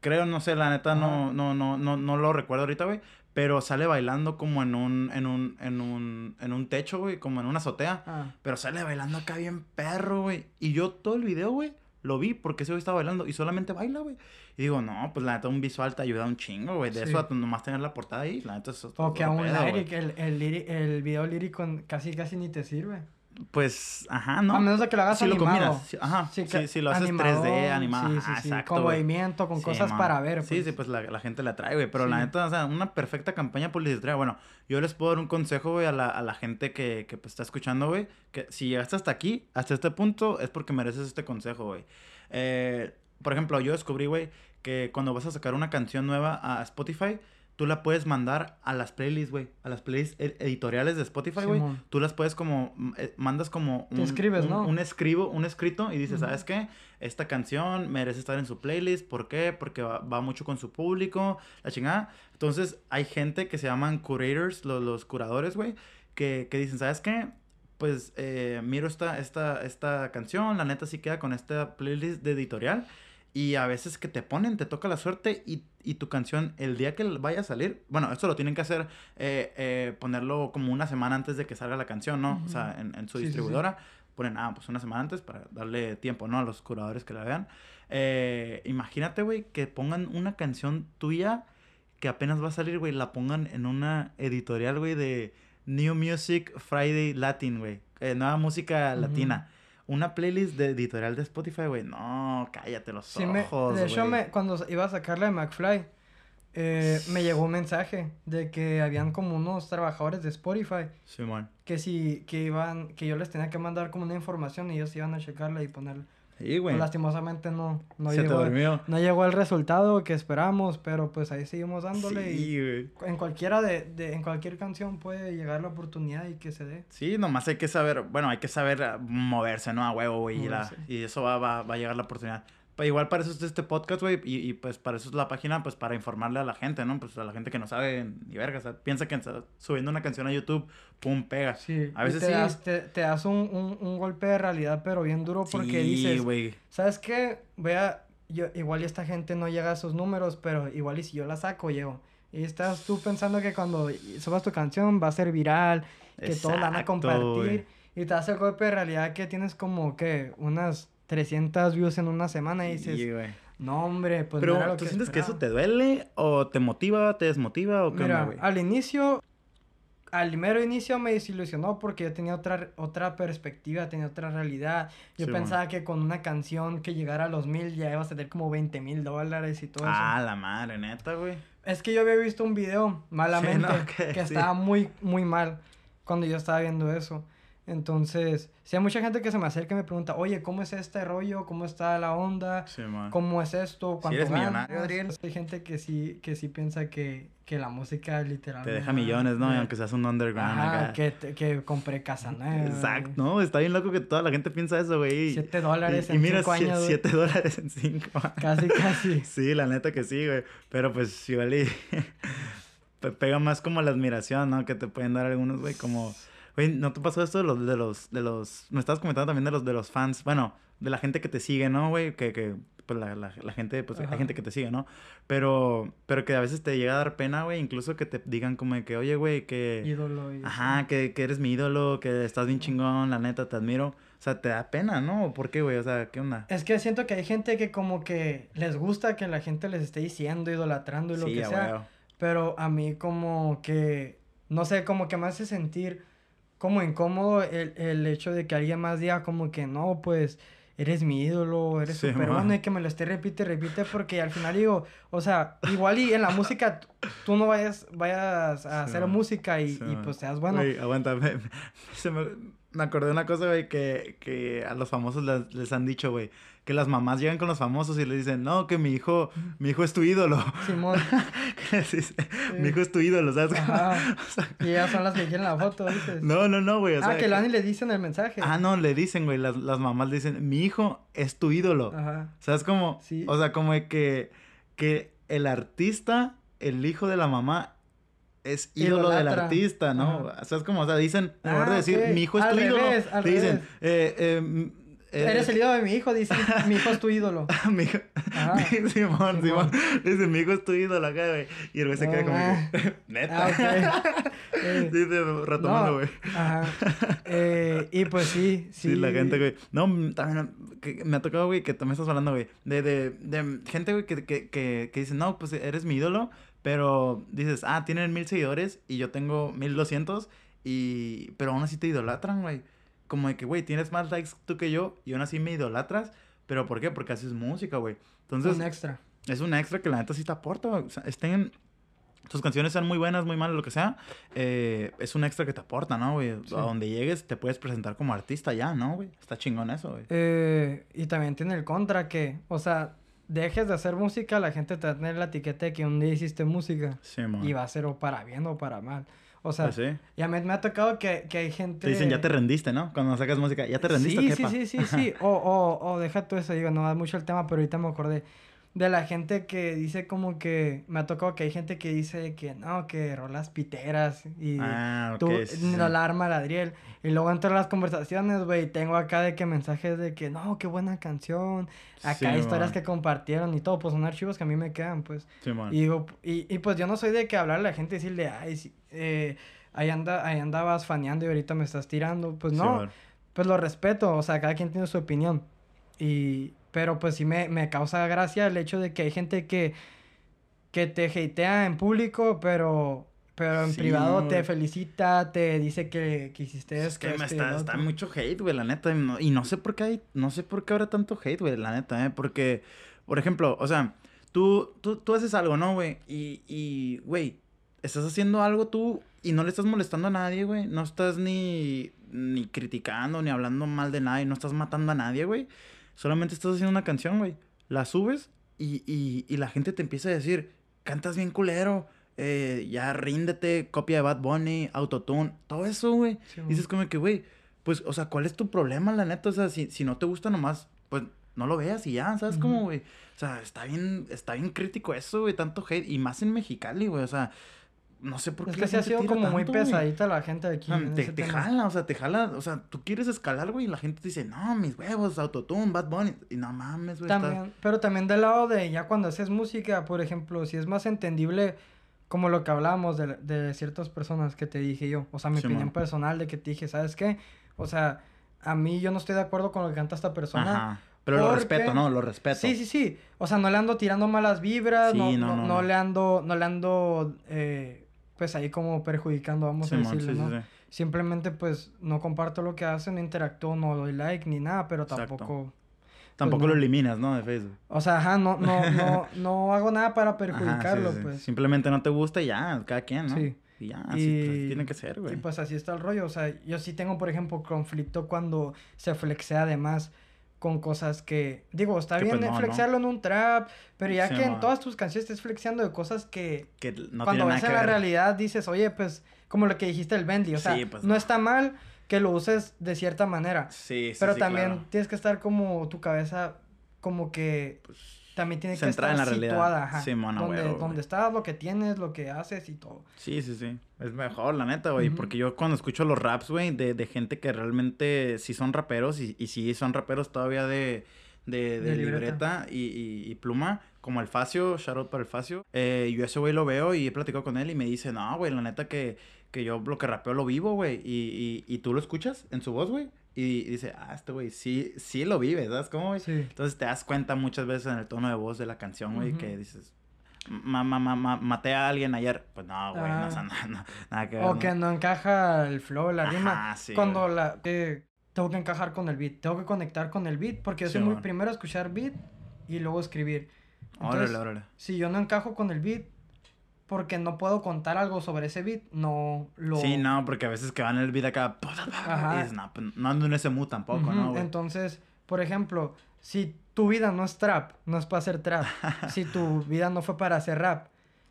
Creo, no sé, la neta, no, no, no, no, no lo recuerdo ahorita, güey. Pero sale bailando como en un, en un, en un, en un techo, güey, como en una azotea. Ah. Pero sale bailando acá bien perro, güey. Y yo todo el video, güey, lo vi porque ese güey estaba bailando y solamente baila, güey. Y digo, no, pues la neta, un visual te ayuda un chingo, güey. De Sí. eso a nomás tener la portada ahí, la neta es otro- O que lyric, el, el video lírico casi casi ni te sirve. Pues, ajá, ¿no? A menos de que lo hagas Si lo animado. combinas, sí, ajá, sí, que- sí, lo haces animador, 3D, animado, Sí, sí, sí, exacto, con movimiento, con Sí, cosas man. para ver. Sí, sí, pues la, la gente la trae, güey. Pero la Sí. neta, o sea, una perfecta campaña publicitaria. Bueno, yo les puedo dar un consejo, güey, a la, a la gente que, que pues, está escuchando, güey. Que si llegaste hasta aquí, hasta este punto, es porque mereces este consejo, güey. Eh, por ejemplo, yo descubrí, güey, que cuando vas a sacar una canción nueva a Spotify, tú la puedes mandar a las playlists, güey. A las playlists ed- editoriales de Spotify, güey. Tú las puedes como, mm, eh, mandas como Te escribes, un, ¿no? un escribo, un escrito y dices, Ujú. ¿sabes qué? Esta canción merece estar en su playlist. ¿Por qué? Porque va, va mucho con su público, la chingada. Entonces, hay gente que se llaman curators, los, los curadores, güey, que, que dicen, ¿sabes qué? Pues eh, miro esta, esta, esta canción, la neta sí queda con esta playlist de editorial. Y a veces que te ponen, te toca la suerte y, y tu canción, el día que vaya a salir, bueno, esto lo tienen que hacer, eh, eh, ponerlo como una semana antes de que salga la canción, ¿no? O sea, en, en su Sí, sí, sí. distribuidora, ponen, ah, pues una semana antes para darle tiempo, ¿no? A los curadores que la vean. Eh, imagínate, güey, que pongan una canción tuya que apenas va a salir, güey, la pongan en una editorial, güey, de New Music Friday Latin, güey. eh, nueva música latina. Una playlist de editorial de Spotify, güey. No, cállate los Sí, me- ojos, de hecho, me, cuando iba a sacarla de McFly, eh, me llegó un mensaje de que habían como unos trabajadores de Spotify Simón. que si que iban que yo les tenía que mandar como una información y ellos iban a checarla y ponerla. Sí, güey. Lastimosamente no no Se te llegó durmió. no llegó el resultado que esperamos, pero pues ahí seguimos dándole Sí, güey. y en cualquiera de, de en cualquier canción puede llegar la oportunidad y que se dé. Sí, nomás hay que saber, bueno, hay que saber moverse, ¿no? A huevo, güey. Y, la- y eso va, va, va a llegar la oportunidad. Igual para eso es este podcast, güey. Y, y, pues para eso es la página, pues para informarle a la gente, ¿no? Pues a la gente que no sabe ni verga. O sea, piensa que subiendo una canción a YouTube, pum, pega. Sí, A veces te sí. das, te, te das un, un, un golpe de realidad pero bien duro porque Sí, dices, güey. ¿Sabes qué? Voy a... Yo, igual y esta gente no llega a esos números, pero igual y si yo la saco, llego. Y estás tú pensando que cuando subas tu canción va a ser viral, que todos la van a Exacto, compartir. güey. Y te das el golpe de realidad que tienes como que unas 300 views en una semana y dices, Sí, no hombre, pues Pero, no era lo ¿tú que sientes que eso esperaba". te duele? ¿O te motiva, te desmotiva? ¿O qué Mira, al inicio, al mero inicio me desilusionó porque yo tenía otra, otra perspectiva, tenía otra realidad. Yo Sí, pensaba que con una canción que llegara a los mil ya ibas a tener como 20 mil dólares y todo Ah, eso. la madre, neta, güey. Es que yo había visto un video malamente no, que que sí. estaba muy, muy mal cuando yo estaba viendo eso. Entonces, si hay mucha gente que se me acerca y me pregunta, oye, ¿cómo es este rollo? ¿Cómo está la onda? Sí. ¿Cómo es esto? ¿Cuánto eres ganas?". millonario. Hay gente que sí, que sí piensa que, que la música literalmente... Te deja millones, ¿no? Y aunque seas un underground Ajá, acá. que, te- que compré casa nueva. Exacto, no, está bien loco que toda la gente piensa eso, güey. Y- 7 dólares y, y en mira, 5 sie- años. güey. siete dólares en cinco años. Casi, casi. Sí, la neta que sí, güey. Pero pues igual y pe- pega más como la admiración, ¿no? Que te pueden dar algunos, güey, como... Güey, ¿no te pasó esto de los, de los, de los... Me estabas comentando también de los, de los fans, bueno, de la gente que te sigue, ¿no, güey? Que, que, pues la, la, la gente, pues Ajá. gente que te sigue, ¿no? Pero, pero que a veces te llega a dar pena, güey, incluso que te digan como de que, oye, güey, que... Ídolo. y Ajá, que, que eres mi ídolo, que estás bien chingón, la neta, te admiro. O sea, te da pena, ¿no? ¿Por qué, güey? O sea, ¿qué onda? Es que siento que hay gente que como que les gusta que la gente les esté diciendo, idolatrando y lo Sí, que sea. Pero a mí como que, no sé, como que me hace sentir como incómodo el, el hecho de que alguien más diga como que no, pues eres mi ídolo, eres Sí, súper man. bueno y que me lo esté repite, repite porque al final digo, o sea, igual y en la música tú no vayas, vayas a Sí, hacer man. música y, Sí, y, pues seas bueno. Aguanta, me, se me, me acordé de una cosa, güey, que, que a los famosos les, les han dicho, güey, que las mamás llegan con los famosos y les dicen, no, que mi hijo, mi hijo es tu ídolo. Simón. Mi hijo es tu ídolo, ¿sabes? Ajá. O sea, Y ellas son las que quieren la foto, dices. no, no, no, güey. o ah, sea, que lo van y le dicen el mensaje. Ah, no, le dicen, güey, las, las mamás le dicen, mi hijo es tu ídolo. Ajá. ¿Sabes cómo? Sí. O sea, como que, que el artista, el hijo de la mamá, es ídolo del artista, ¿no? Ajá. ¿Sabes cómo? O sea, dicen, en lugar de Ah, decir, mi hijo es tu ídolo, te dicen, eh, eh, Eres el ídolo de mi hijo, dice. Mi hijo es tu ídolo. mi hijo. Mi- Simón, Simón. Simón. Dice, mi hijo es tu ídolo acá, güey. Y el güey se queda como ma. que, neta. Ah, ok. Eh, Dice, retomando, no, güey. Ajá. Eh, y pues sí, sí. Sí, la gente, güey. No, mm, también que me ha tocado, güey, que también estás hablando, güey. De, de, de gente, güey, que, que, que, que dice, no, pues eres mi ídolo. Pero dices, ah, tienen mil seguidores y yo tengo mil doscientos. Y... Pero aún así te idolatran, güey. Como de que, güey, tienes más likes tú que yo y aún así me idolatras. ¿Pero por qué? Porque haces música, güey. Entonces, Un extra. es un extra que la neta sí te aporta, güey. O sea, estén... Tus canciones sean muy buenas, muy malas, lo que sea. eh, es un extra que te aporta, ¿no, güey? Sí. A donde llegues te puedes presentar como artista ya, ¿no, güey? Está chingón eso, güey. Eh, y también tiene el contra que, o sea, dejes de hacer música, la gente te va a tener la etiqueta de que un día hiciste música. Sí, man. Y va a ser o para bien o para mal. O sea, Pues sí. ya me, me ha tocado que, que hay gente... Te dicen, ya te rendiste, ¿no? Cuando sacas música, ya te rendiste, Sí, ¿o qué, sí, sí, sí, sí. O, o, o deja tú eso, digo, no da mucho el tema, pero ahorita me acordé de la gente que dice como que, me ha tocado que hay gente que dice que no, que rolas piteras y Ah, tú, ok. sí, sí. la alarma, Adriel. Y luego entre las conversaciones, güey, tengo acá de que mensajes de que no, qué buena canción. Acá Sí, hay historias man. que compartieron y todo, pues son archivos que a mí me quedan, pues. Sí. Y digo, y, y pues yo no soy de que hablarle a la gente y decirle, ay, sí, eh, ahí, anda, ahí andabas faneando y ahorita me estás tirando. Pues no, pues lo respeto, o sea, cada quien tiene su opinión. Y, pero pues sí me, me causa gracia el hecho de que hay gente que, que te hatea en público, pero, pero en Sí, privado no, te felicita, te dice que, que hiciste Es esto, que me está, está mucho hate, güey, la neta. Y no, y no sé por qué hay, no sé por qué habrá tanto hate, güey, la neta, ¿eh? Porque, por ejemplo, o sea, tú, tú, tú haces algo, ¿no, güey? Y, y, güey, estás haciendo algo tú y no le estás molestando a nadie, güey. No estás ni, ni criticando, ni hablando mal de nadie. No estás matando a nadie, güey. Solamente estás haciendo una canción, güey. La subes y, y, y la gente te empieza a decir, cantas bien culero. eh, ya ríndete, copia de Bad Bunny, autotune, todo eso, güey. Sí, dices como que, güey, pues, o sea, ¿cuál es tu problema, la neta? O sea, si, si no te gusta nomás, pues, no lo veas y ya, ¿sabes Ujú. cómo, güey? O sea, está bien, está bien crítico eso, güey, tanto hate, y más en Mexicali, güey, o sea, no sé por qué Es que sí ha sido como muy güey. pesadita la gente de aquí. Ah, Te, te jala, o sea, te jala, o sea, tú quieres escalar, güey, y la gente te dice, no, mis huevos, autotune, Bad Bunny, y no mames, güey, También, pero también del lado de ya cuando haces música, por ejemplo, si es más entendible como lo que hablábamos de, de ciertas personas que te dije yo, o sea, mi opinión personal de que te dije, ¿sabes qué? O sea, a mí yo no estoy de acuerdo con lo que canta esta persona. Ajá, pero lo respeto, ¿no? Lo respeto. Sí, sí, sí. O sea, no le ando tirando malas vibras, Sí, no, no, no, no, no no. le ando, no le ando, eh, pues ahí como perjudicando, vamos a sí, sí, ¿no? sí. Simplemente pues no comparto lo que hace, no interactúo, no doy like ni nada, pero Exacto. tampoco... Tampoco no. lo eliminas, ¿no? De Facebook. O sea, ajá, no, no, no, no hago nada para perjudicarlo, pues. Simplemente no te gusta y ya, cada quien, ¿no? Sí. Y ya, así pues, Y- tiene que ser, güey. Y pues así está el rollo. O sea, yo sí tengo, por ejemplo, conflicto cuando se flexea además con cosas que. Digo, está Que, bien pues, no, ¿no? flexearlo en un trap, pero ya Sí, que en todas tus canciones estés flexiando de cosas que. Que no cuando ves en la ver. realidad dices, oye, pues, como lo que dijiste el Bentley. O sea, Sí, pues, no está mal que lo uses de cierta manera. Sí, sí, pero sí, también claro. tienes que estar como tu cabeza, como que. También tiene que estar en la realidad. situada, ajá. Sí, mano, donde, huevo, donde güey. estás, lo que tienes, lo que haces y todo. Sí, sí, sí. Es mejor, la neta, güey. Porque yo cuando escucho los raps, güey, de, de gente que realmente sí son raperos y, y sí son raperos todavía de, de, de De libreta, libreta. y, y- y pluma, como el Facio, shout out para el Facio. Eh, yo ese güey lo veo y he platicado con él y me dice, no, güey, la neta que, que yo lo que rapeo lo vivo, güey. Y, y, y tú lo escuchas en su voz, güey. Y dice, ah, este güey sí, sí lo vive, ¿sabes cómo, güey? Sí. Entonces te das cuenta muchas veces en el tono de voz de la canción, güey, que dices, ma, ma, ma, ma- maté a alguien ayer. Pues no, güey, Ah. no, no, nada que ver. O que no encaja el flow, la rima. Sí, cuando güey. la que tengo que encajar con el beat, tengo que conectar con el beat, porque yo Sí, soy muy primero escuchar beat y luego escribir. Entonces, Órale, órale. si yo no encajo con el beat, porque no puedo contar algo sobre ese beat, no lo... Sí, no, porque a veces que van en el beat acá, Ajá. no, pues, no ando en ese mood tampoco, ¿no, güey? Entonces, por ejemplo, si tu vida no es trap, no es para hacer trap, si tu vida no fue para hacer rap,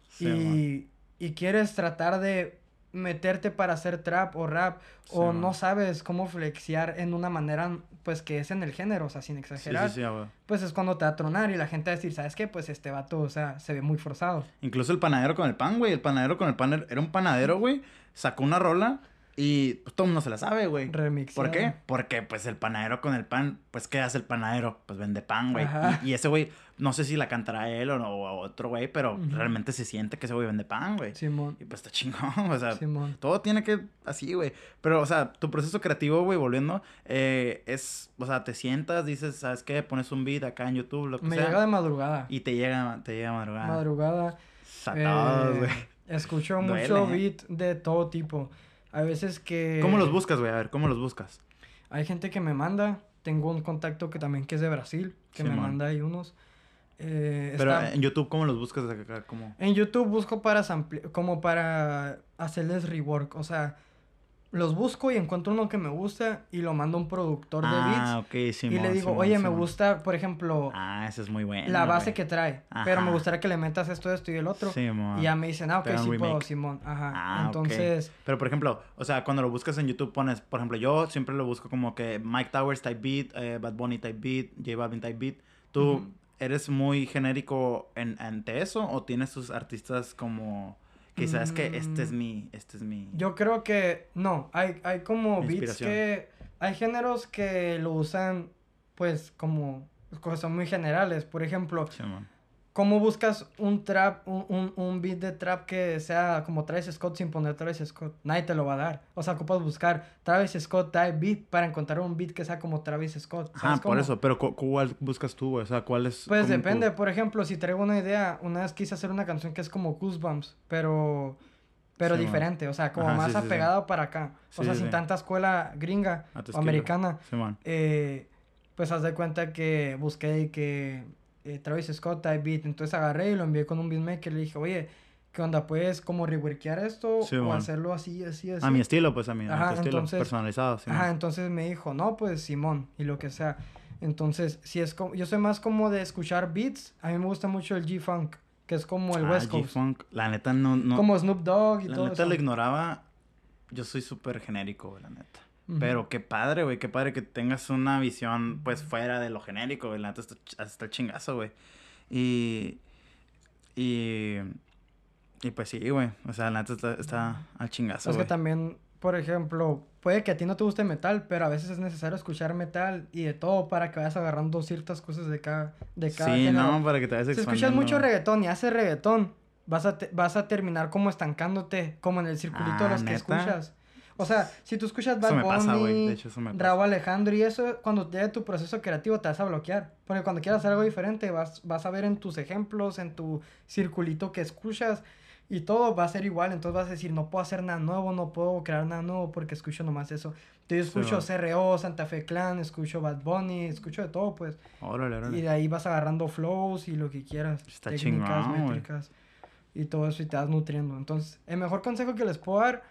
Sí, man. y, y quieres tratar de meterte para hacer trap o rap Sí, o man. no sabes cómo flexiar en una manera pues que es en el género, o sea, sin exagerar, sí, sí, güey. pues es cuando te va a tronar y la gente va a decir, ¿sabes qué? Pues este vato, o sea, se ve muy forzado. Incluso el panadero con el pan, güey. El panadero con el pan er- era un panadero, güey. Sacó una rola Y pues todo el mundo se la sabe, güey. Remix. ¿Por qué? Porque pues el panadero con el pan, pues ¿qué hace el panadero? Pues vende pan, güey. Y, y, ese güey, no sé si la cantará él o, o otro güey, pero uh -huh. realmente se siente que ese güey vende pan, güey. Simón. Y pues está chingón, o sea, Simón. todo tiene que así, güey. Pero, o sea, tu proceso creativo, güey, volviendo, eh, es, o sea, te sientas, dices, ¿sabes qué? Pones un beat acá en YouTube, lo que Me sea. Me llega de madrugada. Y te llega, te llega madrugada. Madrugada. Satados, güey. Eh, escucho Duele, mucho beat de todo tipo. Hay veces que... ¿Cómo los buscas, güey? A ver, ¿cómo los buscas? Hay gente que me manda. Tengo un contacto que también que es de Brasil, que sí, me man. manda ahí unos. Eh, Pero está... en YouTube, ¿cómo los buscas? ¿Cómo? En YouTube busco para como para hacerles rework. O sea, los busco y encuentro uno que me gusta y lo mando a un productor de beats. Ah, ok, sí. Y le digo, oye, me gusta, por ejemplo... Ah, eso es muy bueno. La base wey. que trae. Ajá. Pero me gustaría que le metas esto, esto y el otro. Sí, y ya me dicen, ah, ok, sí puedo, Simón. Ajá. Ah, Entonces... Okay. Pero, por ejemplo, o sea, cuando lo buscas en YouTube pones... Por ejemplo, yo siempre lo busco como que Mike Towers type beat, eh, Bad Bunny type beat, J Balvin type beat. ¿Tú uh -huh. eres muy genérico en, ante eso o tienes tus artistas como sabes que este es mi este es mi yo creo que no hay hay como beats que hay géneros que lo usan pues como cosas muy generales. Por ejemplo sí, ¿Cómo buscas un trap, un, un, un, beat de trap que sea como Travis Scott sin poner Travis Scott? Nadie te lo va a dar. O sea, ocupas buscar Travis Scott type beat para encontrar un beat que sea como Travis Scott. Ah, por eso. Pero ¿cuál buscas tú? O sea, ¿cuál es? Pues depende. Tú? Por ejemplo, si traigo una idea, una vez quise hacer una canción que es como Goosebumps, pero... Pero sí, diferente, man. o sea, como Ajá, más sí, apegado sí. para acá. O sea, sin tanta escuela gringa o americana. Eh, pues haz de cuenta que busqué que eh, Travis Scott type beat. Entonces agarré y lo envié con un beatmaker. Le dije, oye, ¿qué onda? ¿Puedes como reworkear esto? Sí, o hacerlo así, así, así. A mi estilo, pues a mi, Ajá, a mi estilo entonces, personalizado. Sí, ajá, entonces me dijo, no, pues Simón, y lo que sea. Entonces, si es como, yo soy más como de escuchar beats. A mí me gusta mucho el G-Funk, que es como el ah, West Coast. G-Funk, la neta no, no. Como Snoop Dogg y la todo neta eso. lo ignoraba. Yo soy súper genérico, la neta. Pero qué padre, güey, qué padre que tengas una visión, pues, fuera de lo genérico, güey. La neta está, chingazo, güey. Y. Y. Y pues sí, güey. O sea, la neta está, está al chingazo. Es que también, por ejemplo, puede que a ti no te guste metal, pero a veces es necesario escuchar metal y de todo para que vayas agarrando ciertas cosas de cada, de cada Sí, género. no, para que te vayas Si escuchas mucho reggaetón y haces reggaetón, vas a, te, vas a terminar como estancándote, como en el circulito Ah, de los que escuchas. O sea, si tú escuchas Bad Eso me Bunny, pasa. De hecho, eso me pasa. Raúl Alejandro y eso, cuando llegue tu proceso creativo te vas a bloquear. Porque cuando quieras hacer algo diferente, vas, vas a ver en tus ejemplos, en tu circulito que escuchas, y todo va a ser igual. Entonces vas a decir, no puedo hacer nada nuevo, no puedo crear nada nuevo porque escucho nomás eso. Entonces yo escucho Sí, CRO, Santa Fe Clan, escucho Bad Bunny, escucho de todo, pues. Órale, órale. Y de ahí vas agarrando flows y lo que quieras. Está técnicas, güey. métricas. Y todo eso y te vas nutriendo. Entonces, el mejor consejo que les puedo dar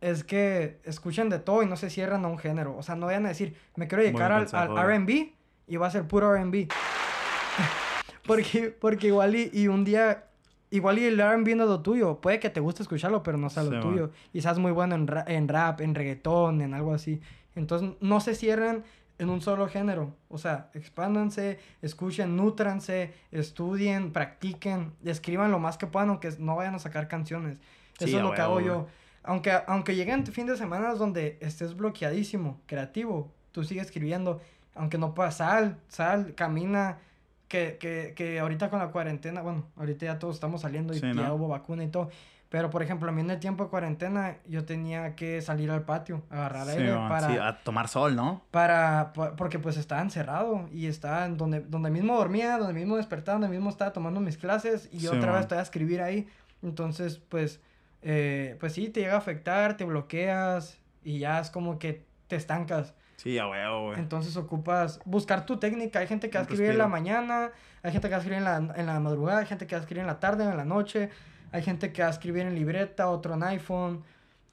es que escuchen de todo y no se cierran a un género. O sea, no vayan a decir, me quiero dedicar al, al. RB y va a ser puro RB. porque, porque igual y, y un día, igual y el RB no es lo tuyo. Puede que te guste escucharlo, pero no sea lo Sí, tuyo. man. Y seas muy bueno en, ra- en rap, en reggaetón, en algo así. Entonces, no se cierren en un solo género. O sea, expándanse, escuchen, nútranse, estudien, practiquen, escriban lo más que puedan, aunque no vayan a sacar canciones. Sí, Eso es lo que hago yo. Aunque, aunque lleguen fin de semana donde estés bloqueadísimo, creativo, tú sigues escribiendo. Aunque no puedas, sal, sal, camina. Que, que, que ahorita con la cuarentena, bueno, ahorita ya todos estamos saliendo y Sí, ya ¿no? hubo vacuna y todo. Pero, por ejemplo, a mí en el tiempo de cuarentena yo tenía que salir al patio, agarrar Sí, aire man, para, sí, a tomar sol, ¿no? para, pa- porque pues estaba encerrado y estaba en donde, donde mismo dormía, donde mismo despertaba, donde mismo estaba tomando mis clases y Sí, otra man. vez estoy a escribir ahí. Entonces, pues, eh, pues sí, te llega a afectar, te bloqueas y ya es como que te estancas. Sí, a huevo, güey. Entonces ocupas buscar tu técnica. Hay gente que va a escribir en la mañana, hay gente que va a escribir en la, en la madrugada, hay gente que va a escribir en la tarde, en la noche, hay gente que va a escribir en libreta, otro en iPhone,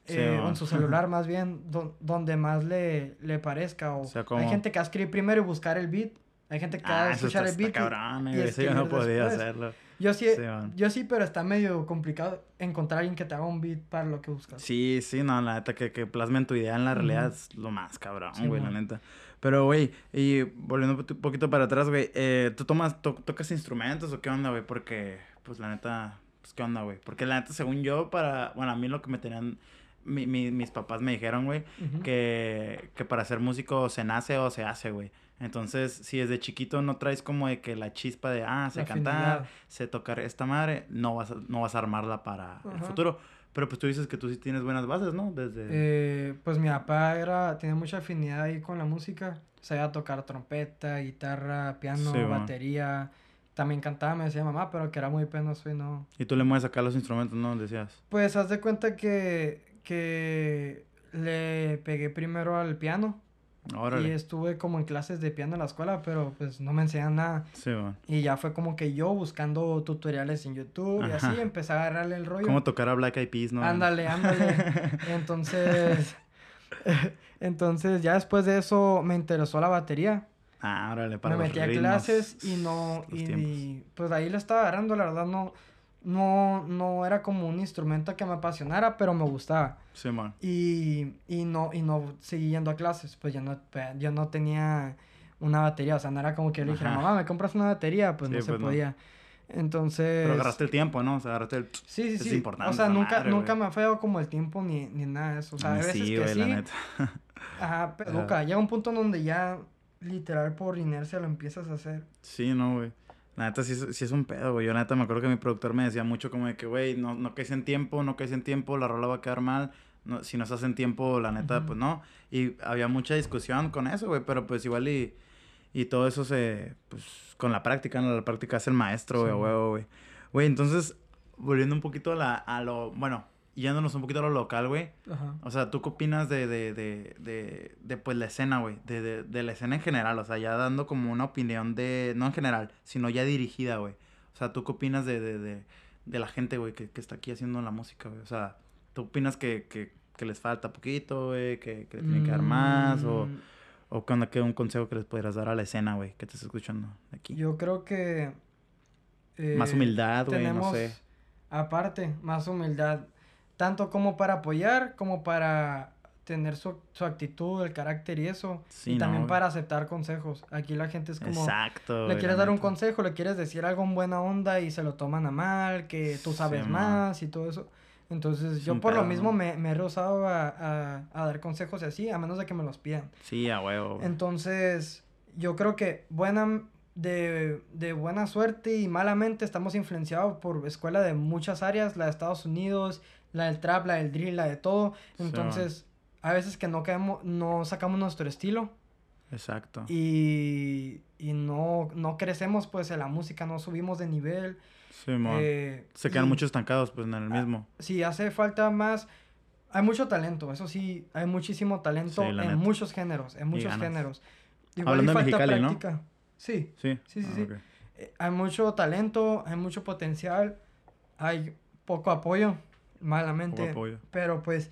Sí, eh, o en su celular más bien, do- donde más le, le parezca. O, O sea, Hay gente que va a escribir primero y buscar el beat. Hay gente que va Ah, a eso escuchar está, el beat. está y- cabrón, y güey. Eso yo no podía después. hacerlo. Yo sí, yo sí, pero está medio complicado encontrar a alguien que te haga un beat para lo que buscas. Sí, sí, no, la neta, que, que plasmen tu idea en la realidad es lo más cabrón, Sí, güey, la neta. Pero, güey, y volviendo un poquito para atrás, güey, eh, ¿tú tomas, to- tocas instrumentos o qué onda, güey? Porque, pues, la neta, pues, ¿qué onda, güey? Porque la neta, según yo, para, bueno, a mí lo que me tenían, mi, mi- mis papás me dijeron, güey, que, que para ser músico se nace o se hace, güey. Entonces, si desde chiquito no traes como de que la chispa de, ah, sé La cantar, sé tocar esta madre, no vas a, no vas a armarla para el futuro. Pero pues tú dices que tú sí tienes buenas bases, ¿no? Desde... Eh, pues mi papá era, tenía mucha afinidad ahí con la música. Sabía tocar trompeta, guitarra, piano, Sí, bueno. batería. También cantaba, me decía mamá, pero que era muy penoso y no. Y tú le mueves acá los instrumentos, ¿no? Decías. Pues haz de cuenta que, que le pegué primero al piano. Y estuve como en clases de piano en la escuela, pero pues no me enseñan nada. Sí, bueno. Y ya fue como que yo buscando tutoriales en YouTube y así empecé a agarrarle el rollo. ¿Cómo tocar a Black Eyed Peas, no? Ándale, ándale. Entonces, entonces ya después de eso me interesó la batería. Ah, órale, para me metí a clases y no, y, y, pues ahí le estaba agarrando, la verdad no, no, no era como un instrumento que me apasionara, pero me gustaba. Sí, man. Y, y no, y no seguí yendo a clases, pues ya no, yo no tenía una batería, o sea, no era como que yo le dijera, mamá, ¿me compras una batería? Pues Sí, no se pues no. podía. Entonces... Pero agarraste el tiempo, ¿no? O sea, agarraste el... Sí, sí, Es sí. importante o sea, nunca, madre, nunca me ha fallado como el tiempo ni, ni nada de eso. O sea, A veces sí, que güey, sí. la neta. Ajá, pero nunca. Llega un punto donde ya literal por inercia lo empiezas a hacer. Sí, no, güey. La neta sí, es- sí es un pedo, güey. Yo, la neta, me acuerdo que mi productor me decía mucho como de que, güey, no, no caes en tiempo, no caes en tiempo, la rola va a quedar mal. No, si no estás en tiempo, la neta, pues no. Y había mucha discusión con eso, güey. Pero pues igual y... Y todo eso se... Pues con la práctica, ¿no? La práctica es el maestro, güey, Sí. huevo, güey. Güey, entonces, volviendo un poquito a, la, a lo... Bueno, yéndonos un poquito a lo local, güey. Ajá. O sea, ¿tú qué opinas de, de, de, de, de, pues, la escena, güey? De, de, de la escena en general, o sea, ya dando como una opinión de, no en general, sino ya dirigida, güey. O sea, ¿tú qué opinas de, de, de, de la gente, güey, que, que está aquí haciendo la música, güey? O sea, ¿tú opinas que, que, que les falta poquito, güey? Que, que le tienen que dar más? O, Mm, o onda, qué un consejo que les pudieras dar a la escena, güey, que te está escuchando aquí? Yo creo que... eh, Más humildad, güey, no sé. Aparte, más humildad. Tanto como para apoyar, como para tener su, su actitud, el carácter y eso. Sí, y también para aceptar consejos. Aquí la gente es como... Exacto, Le quieres dar un consejo, le quieres decir algo en buena onda y se lo toman a mal, que tú sabes Sí, más y todo eso. Entonces, Es yo por lo mismo ¿no? me, me he rehusado a, a- a dar consejos y así, a menos de que me los pidan. Sí, a huevo. Entonces, yo creo que buena, de, de buena suerte y malamente estamos influenciados por escuela de muchas áreas, la de Estados Unidos, la del trap, la del drill, la de todo. Sí, Entonces, a veces que no, caemos, no sacamos nuestro estilo Exacto. y, y no, no crecemos pues en la música, no subimos de nivel. Sí, eh, Se quedan muchos estancados, pues, en el mismo. Si hace falta más, hay mucho talento, eso sí, hay muchísimo talento Sí, en neta. muchos géneros, en muchos géneros. Hablando de y falta Mexicali, ¿no? Sí, Sí. Sí, sí, Ah, sí. eh, hay mucho talento, hay mucho potencial, hay poco apoyo, malamente. Pero pues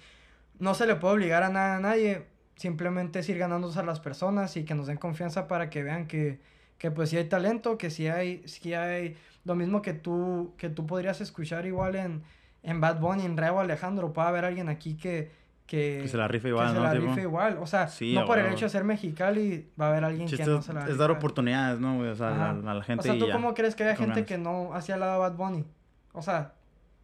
no se le puede obligar a nada a nadie, simplemente es ir ganándose a las personas y que nos den confianza para que vean que, que pues sí hay talento, que sí hay, sí hay lo mismo que tú, que tú podrías escuchar igual en, en Bad Bunny, en Raúl Alejandro, puede haber alguien aquí que... Que, Que se la rife que igual, se ¿no? la Tipo, rife igual, o sea, Sí, no por el hecho de ser mexicali va a haber alguien chiste que no se la es dar oportunidades, ¿no? O sea, a la, a la O gente sea, ¿tú y ya. cómo crees que hay con gente que no hacía la de Bad Bunny? O sea,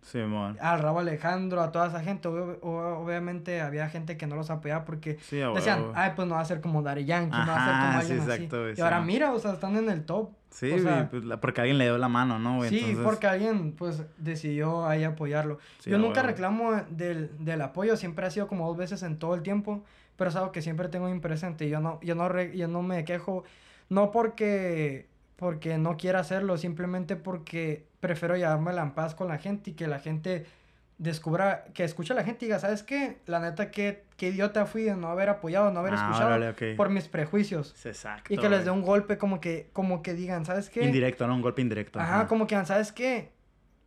Sí, al Rabo Alejandro, a toda esa gente, ob- ob- obviamente había gente que no los apoyaba porque Sí, decían, ay, pues no va a ser como Daddy Yankee, no va a ser Ajá, como alguien exacto, así. güey, Y ahora mira, o sea, están en el top. Sí, o sea, güey, pues, porque alguien le dio la mano, ¿no, güey? sí, Entonces, porque alguien, pues, decidió ahí apoyarlo. Yo nunca reclamo del, del apoyo, siempre ha sido como dos veces en todo el tiempo, pero es algo que siempre tengo bien presente. Yo no, yo no, re- yo no me quejo, no porque, porque no quiera hacerlo, simplemente porque prefiero llevármela en paz con la gente y que la gente descubra, que escuche a la gente y diga, ¿sabes qué? La neta, qué, qué idiota fui de no haber apoyado, no haber Ah, escuchado órale, por mis prejuicios. Exacto. Y que les dé un golpe como que, como que digan, ¿sabes qué? Indirecto, ¿no? Un golpe indirecto. Ajá, como que, ¿sabes qué?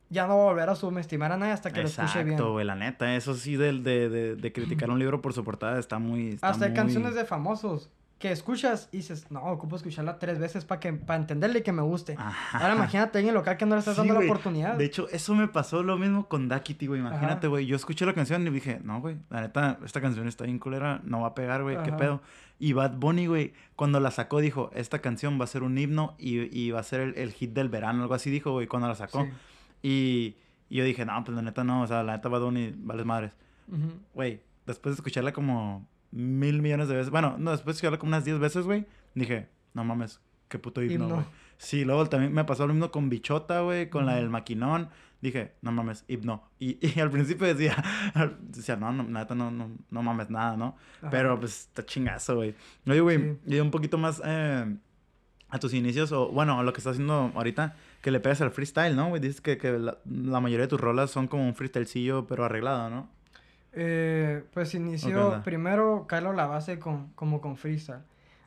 Ya no voy a volver a subestimar a nadie hasta que lo escuche bien. Exacto, güey, la neta. Eso sí, del- de, de, de criticar un libro por su portada está muy. está Hasta hay canciones de famosos que escuchas y dices, no, ocupo escucharla tres veces para que para entenderle y que me guste. Ajá. Ahora imagínate a alguien local que no le estás Sí, dando la oportunidad. De hecho, eso me pasó lo mismo con Dakity, güey. Imagínate, güey. Yo escuché la canción y dije, no, güey. La neta, esta canción está bien culera. No va a pegar, güey. ¿Qué pedo? Y Bad Bunny, güey, cuando la sacó, dijo, esta canción va a ser un himno y, y va a ser el, el hit del verano. Algo así dijo, güey, cuando la sacó. Sí. Y, y yo dije, no, pues la neta no. O sea, la neta Bad Bunny, vales madres. Güey, después de escucharla como mil millones de veces, bueno, no, después de escucharla como unas diez veces, güey, dije, no mames, qué puto himno, güey. Sí, luego también me pasó lo mismo con Bichota, güey, con la del maquinón. Dije, no mames, himno. Y, y al principio decía, decía, no, no, neta, no, no, no mames nada, ¿no? Ajá. Pero pues está chingazo, güey. Oye, güey, Sí. y un poquito más eh, a tus inicios, o bueno, a lo que estás haciendo ahorita, que le pegas al freestyle, ¿no, güey? Dices que, que la, la mayoría de tus rolas son como un freestylecillo, pero arreglado, ¿no? Eh, pues ¿O qué inició primero calo la base con, como con freestyle.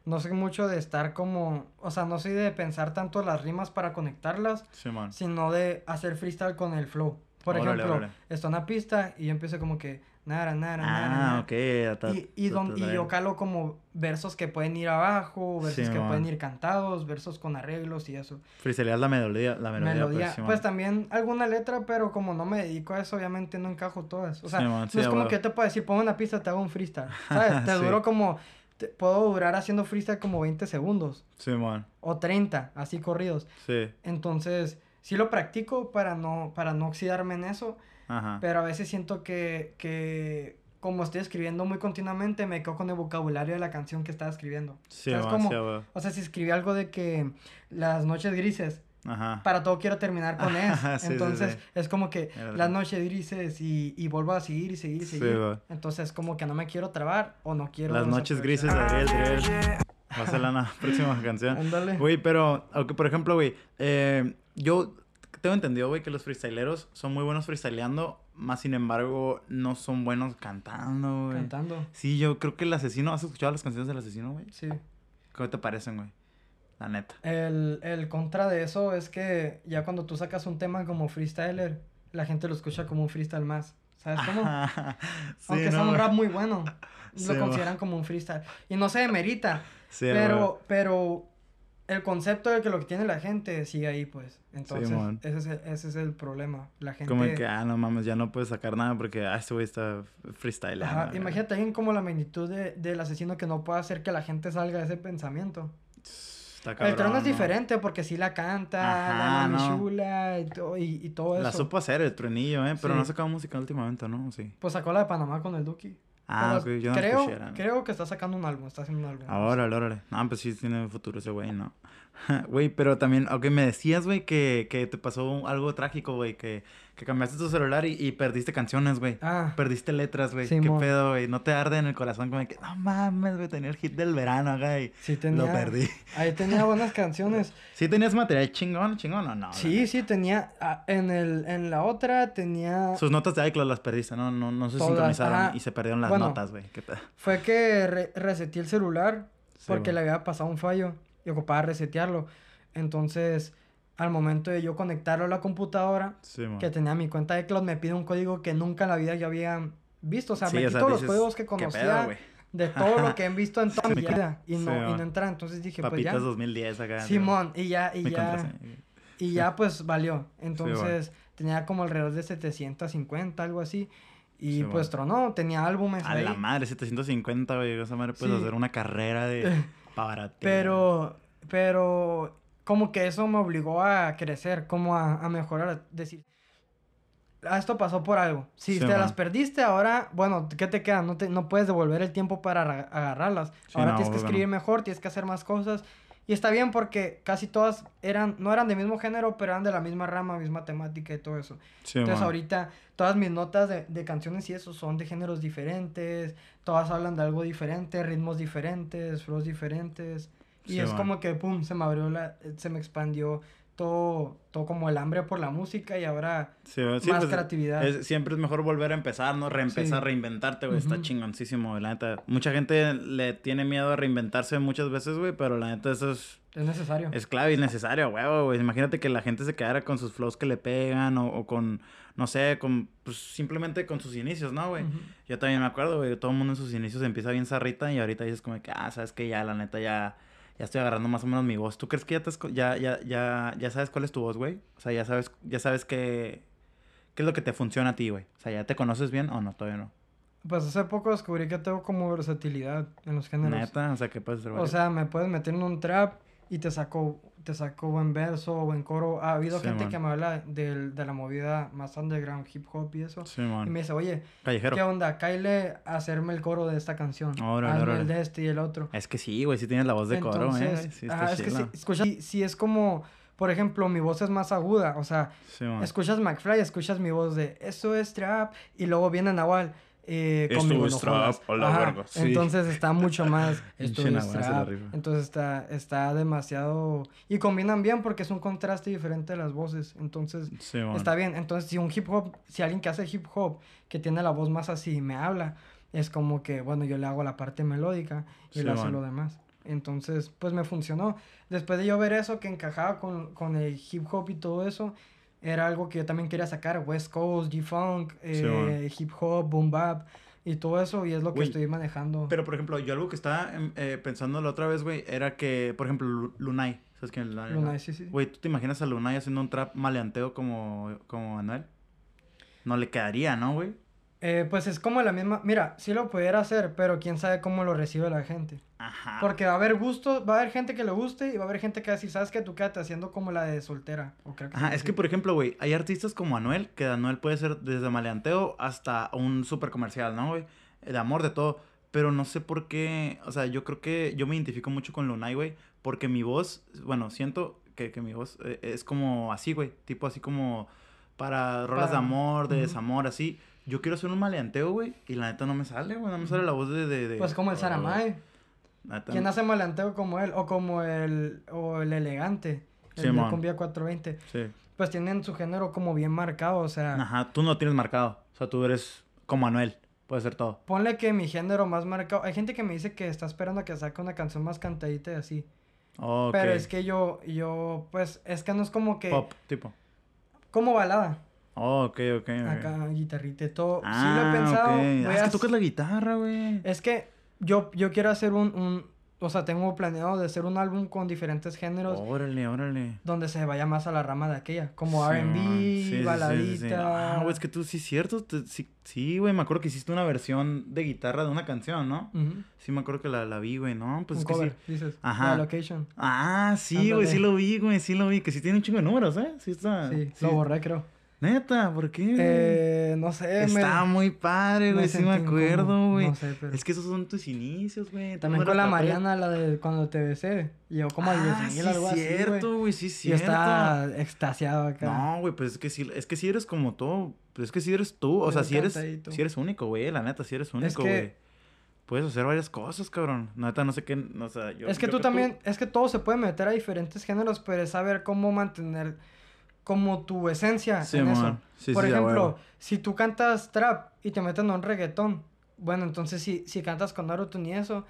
No soy mucho de estar como, o sea, no soy de pensar tanto las rimas para conectarlas, sino de hacer freestyle con el flow. Por Órale, ejemplo, órale. está una pista y yo empiezo como que nara, nara, Ah, nara. ok. ta- Y, y, don- ta- y yo calo como versos que pueden ir abajo, versos que pueden ir cantados, versos con arreglos y eso. Freestyleas la melodía, la melodía, Melodía, pues, pues también alguna letra, pero como no me dedico a eso, obviamente no encajo todas. O sea, sí, es como que yo te puedo decir, pongo una pista, te hago un freestyle. ¿Sabes? Te Sí. duro como, te- puedo durar haciendo freestyle como 20 segundos Simón, o 30, así corridos. sí. Entonces, sí lo practico para no, para no oxidarme en eso, Ajá. pero a veces siento que, que como estoy escribiendo muy continuamente, me quedo con el vocabulario de la canción que estaba escribiendo. Sí, ¿Sabes va, cómo? sí, a huevo. O sea, si escribí algo de que las noches grises, Ajá. para todo quiero terminar con es. Sí, sí, Entonces sí. es como que Era las noches grises y, y vuelvo a seguir y seguir y Sí, seguir. güey. Entonces como que no me quiero trabar o no quiero... Las noches grises. Adriel Driel. Va a ser la próxima canción. Ándale. Güey, pero, aunque por ejemplo, güey, eh, yo tengo entendido, güey, que los freestyleros son muy buenos freestyleando, más sin embargo, no son buenos cantando, güey. Cantando. Sí, yo creo que el asesino, ¿has escuchado las canciones del asesino, güey? Sí. ¿Cómo te parecen, güey? La neta. El, el contra de eso es que ya cuando tú sacas un tema como freestyler, la gente lo escucha como un freestyle más. ¿Sabes cómo? Sí, Aunque no, sea un rap muy bueno, Sí, lo consideran como un freestyle. Y no se demerita, Sí, pero, pero el concepto de que lo que tiene la gente sigue ahí, pues. Entonces, ese, es el, ese es el problema. La gente... Como que, ah, no mames, ya no puedes sacar nada porque, ah, este güey está freestyle. Ajá, imagínate alguien como la magnitud de, del asesino que no puede hacer que la gente salga de ese pensamiento. Está el cabrón, trono es diferente porque sí la canta, Ajá, la mami no. chula y, y, y todo eso. La supo hacer el truenillo, ¿eh? Pero Sí. no ha sacado música últimamente, ¿no? Sí. Pues sacó la de Panamá con el Duki. Ah, ok, yo no creo, escuché, creo que está sacando un álbum, está haciendo un álbum. Ahora, órale. No, pues sí tiene futuro ese güey, ¿no? Güey, pero también, aunque me decías, güey, que, que te pasó algo trágico, güey, que, que cambiaste tu celular y, y perdiste canciones, güey. Ah, Perdiste letras, güey. ¿Qué Simón. pedo, güey? No te arde en el corazón como que, no mames, güey, tenía el hit del verano acá y sí tenía. lo perdí. Ahí tenía buenas canciones. ¿Sí tenías material chingón, chingón o no? Sí, sí, tenía. ah, en, el, en la otra tenía. Sus notas de iCloud las perdiste, ¿no? No, no se Todas, sincronizaron y se perdieron las Bueno. notas, güey. ¿Qué? Fue que re- reseteé el celular Sí, porque güey. le había pasado un fallo y ocupaba resetearlo. Entonces, al momento de yo conectarlo a la computadora, Sí, que tenía mi cuenta de cloud, me pide un código que nunca en la vida yo había visto. O sea, Sí, metí o sea, todos los dices, códigos que ¿qué conocía pedo, de todo lo que he visto en toda mi vida y no, y no entra. Entonces dije, pues Papitas ya. 2010 acá. Simón, y ya, y ya. Y ya pues valió. Entonces tenía como alrededor de 750, algo así. Y Sí, pues bueno. tronó, tenía álbumes A ahí. la madre, 750, güey. Esa madre puedes Sí. hacer una carrera de para Pero, pero como que eso me obligó a crecer, como a, a mejorar, decir, "Ah, esto pasó por algo. Si Sí, te man. las perdiste ahora, bueno, ¿qué te queda? No, te, no puedes devolver el tiempo para aga- agarrarlas. Sí, ahora no, tienes que escribir mejor, tienes que hacer más cosas. Y está bien porque casi todas eran, no eran del mismo género, pero eran de la misma rama, misma temática y todo eso. Sí, Entonces mo. ahorita todas mis notas de, de canciones y eso son de géneros diferentes, todas hablan de algo diferente, ritmos diferentes, flows diferentes. Y Sí, es man. como que, pum, se me abrió la, se me expandió todo, todo como el hambre por la música y ahora Sí, güey, sí, más pues, creatividad. es- siempre es mejor volver a empezar, ¿no? Reempezar, Sí. reinventarte, güey. Está chingoncísimo, la neta. Mucha gente le tiene miedo a reinventarse muchas veces, güey, pero la neta eso es, Es necesario. es clave y necesario, güey, güey. Imagínate que la gente se quedara con sus flows que le pegan o, o con, no sé, con, pues simplemente con sus inicios, ¿no, güey? Yo también me acuerdo, güey, todo el mundo en sus inicios empieza bien zarrita y ahorita dices como que, ah, sabes que ya, la neta, ya, ya estoy agarrando más o menos mi voz. ¿Tú crees que ya, te has ya, ya, ya, ya sabes cuál es tu voz, güey? O sea, ya sabes, ya sabes qué, qué es lo que te funciona a ti, güey. O sea, ¿ya te conoces bien o no? Todavía no. Pues hace poco descubrí que tengo como versatilidad en los géneros. Neta, o sea, que puedes hacer O sea, me puedes meter en un trap y te saco, te saco buen verso o buen coro. Ha habido Sí, gente man. que me habla del- de la movida más underground, hip hop y eso. Sí, Y me dice, oye, Callejero. ¿qué onda? A hacerme el coro de esta canción. Órale, Hazme órale. el de este y el otro. Es que sí, güey, sí tienes la voz de coro, eh. Sí, está es que si, escucha, si, es como, por ejemplo, mi voz es más aguda, o sea, Sí, escuchas McFly, escuchas mi voz de eso es trap, y luego viene Nahual. Eh, Esto conmigo es no trap, jodas. a la Ajá, verga, sí. Entonces está mucho más. esto Pinche es Nahual se la trap. rifa. Entonces está, está demasiado. Y combinan bien porque es un contraste diferente de las voces. Entonces Sí, está bien. Entonces, si un hip hop, si alguien que hace hip hop, que tiene la voz más así, me habla, es como que, bueno, yo le hago la parte melódica y Sí, le hace lo demás. Entonces, pues me funcionó. Después de yo ver eso, que encajaba con, con el hip hop y todo eso, era algo que yo también quería sacar. West Coast, G-Funk, eh, hip hop, boom bap y todo eso. Y es lo que estoy manejando. Pero, por ejemplo, yo algo que estaba em, eh, pensando la otra vez, güey, era que, por ejemplo, Lu- Lunay. ¿Sabes quién es Lunay? no? Lunay, sí, sí. Güey, ¿tú te imaginas a Lunay haciendo un trap maleanteo como, como Anuel? No le quedaría, ¿no, güey? Eh, pues es como la misma... Mira, sí lo pudiera hacer, pero quién sabe cómo lo recibe la gente. Ajá. Porque va a haber gusto, va a haber gente que le guste y va a haber gente que va a decir, ¿sabes que Tú quédate haciendo como la de soltera. O creo que Ajá, es que, por ejemplo, güey, hay artistas como Anuel, que Anuel puede ser desde maleanteo hasta un super comercial, ¿no, güey? De amor, de todo. Pero no sé por qué, o sea, yo creo que yo me identifico mucho con Lunay, güey, porque mi voz, bueno, siento que, que mi voz eh, es como así, güey, tipo así como para rolas de amor, de desamor, así. Yo quiero hacer un maleanteo, güey, y la neta no me sale, güey, no me sale la voz de... de, de- Pues como el oh, Saramay. neta ¿Quién hace malanteo como él? O como el, o el elegante. El de Simón. Cumbia 420. Sí. Pues tienen su género como bien marcado. O sea, Ajá, tú no tienes marcado, o sea, tú eres como Anuel, puede ser todo. ponle que mi género más marcado. Hay gente que me dice que está esperando a que saque una canción más cantadita y así. Ok. Pero es que yo, yo, pues, es que no es como que. Pop, tipo. Como balada. Oh, ok, ok. ok. Acá, guitarrita y todo. Ah, sí lo he pensado. ok. voy Ah, es a que tocas la guitarra, güey. Es que yo, yo quiero hacer un, un, o sea, tengo planeado de hacer un álbum con diferentes géneros Órale, órale. donde se vaya más a la rama de aquella, como Sí, R&B, man. Sí, baladita. Ah, güey, es que tú sí es cierto. te- sí, sí, güey, me acuerdo que hiciste una versión de guitarra de una canción, ¿no? Sí, me acuerdo que la, la vi, güey, ¿no? Pues un es que cover, sí. dices. Ajá. La location. Ah, sí, güey, sí lo vi, güey, sí lo vi. Que sí tiene un chingo de números, ¿eh? Sí está. Sí, lo borré creo. Neta, ¿por qué? Eh, no sé, Está me, muy padre, güey, sí me acuerdo, güey. no sé, pero- Es que esos son tus inicios, güey. También no con la Mariana, la de cuando te besé. Llegó como a ah, 10 sí, algo así, güey. cierto, güey, sí, Y cierto. está extasiado acá. No, güey, pues es que sí, es que sí eres como tú. Pues es que sí eres tú. O sea, sí eres, sí eres único, güey. La neta, sí eres único, que- güey. Puedes hacer varias cosas, cabrón. Neta, no sé qué. O sea, yo. es que yo tú también, es que todo se puede meter a diferentes géneros, pero es saber cómo mantener como tu esencia Sí, en eso. Sí, Por sí, ejemplo, si tú cantas trap y te meten a un reggaetón, bueno, entonces si, si cantas con autotune y eso,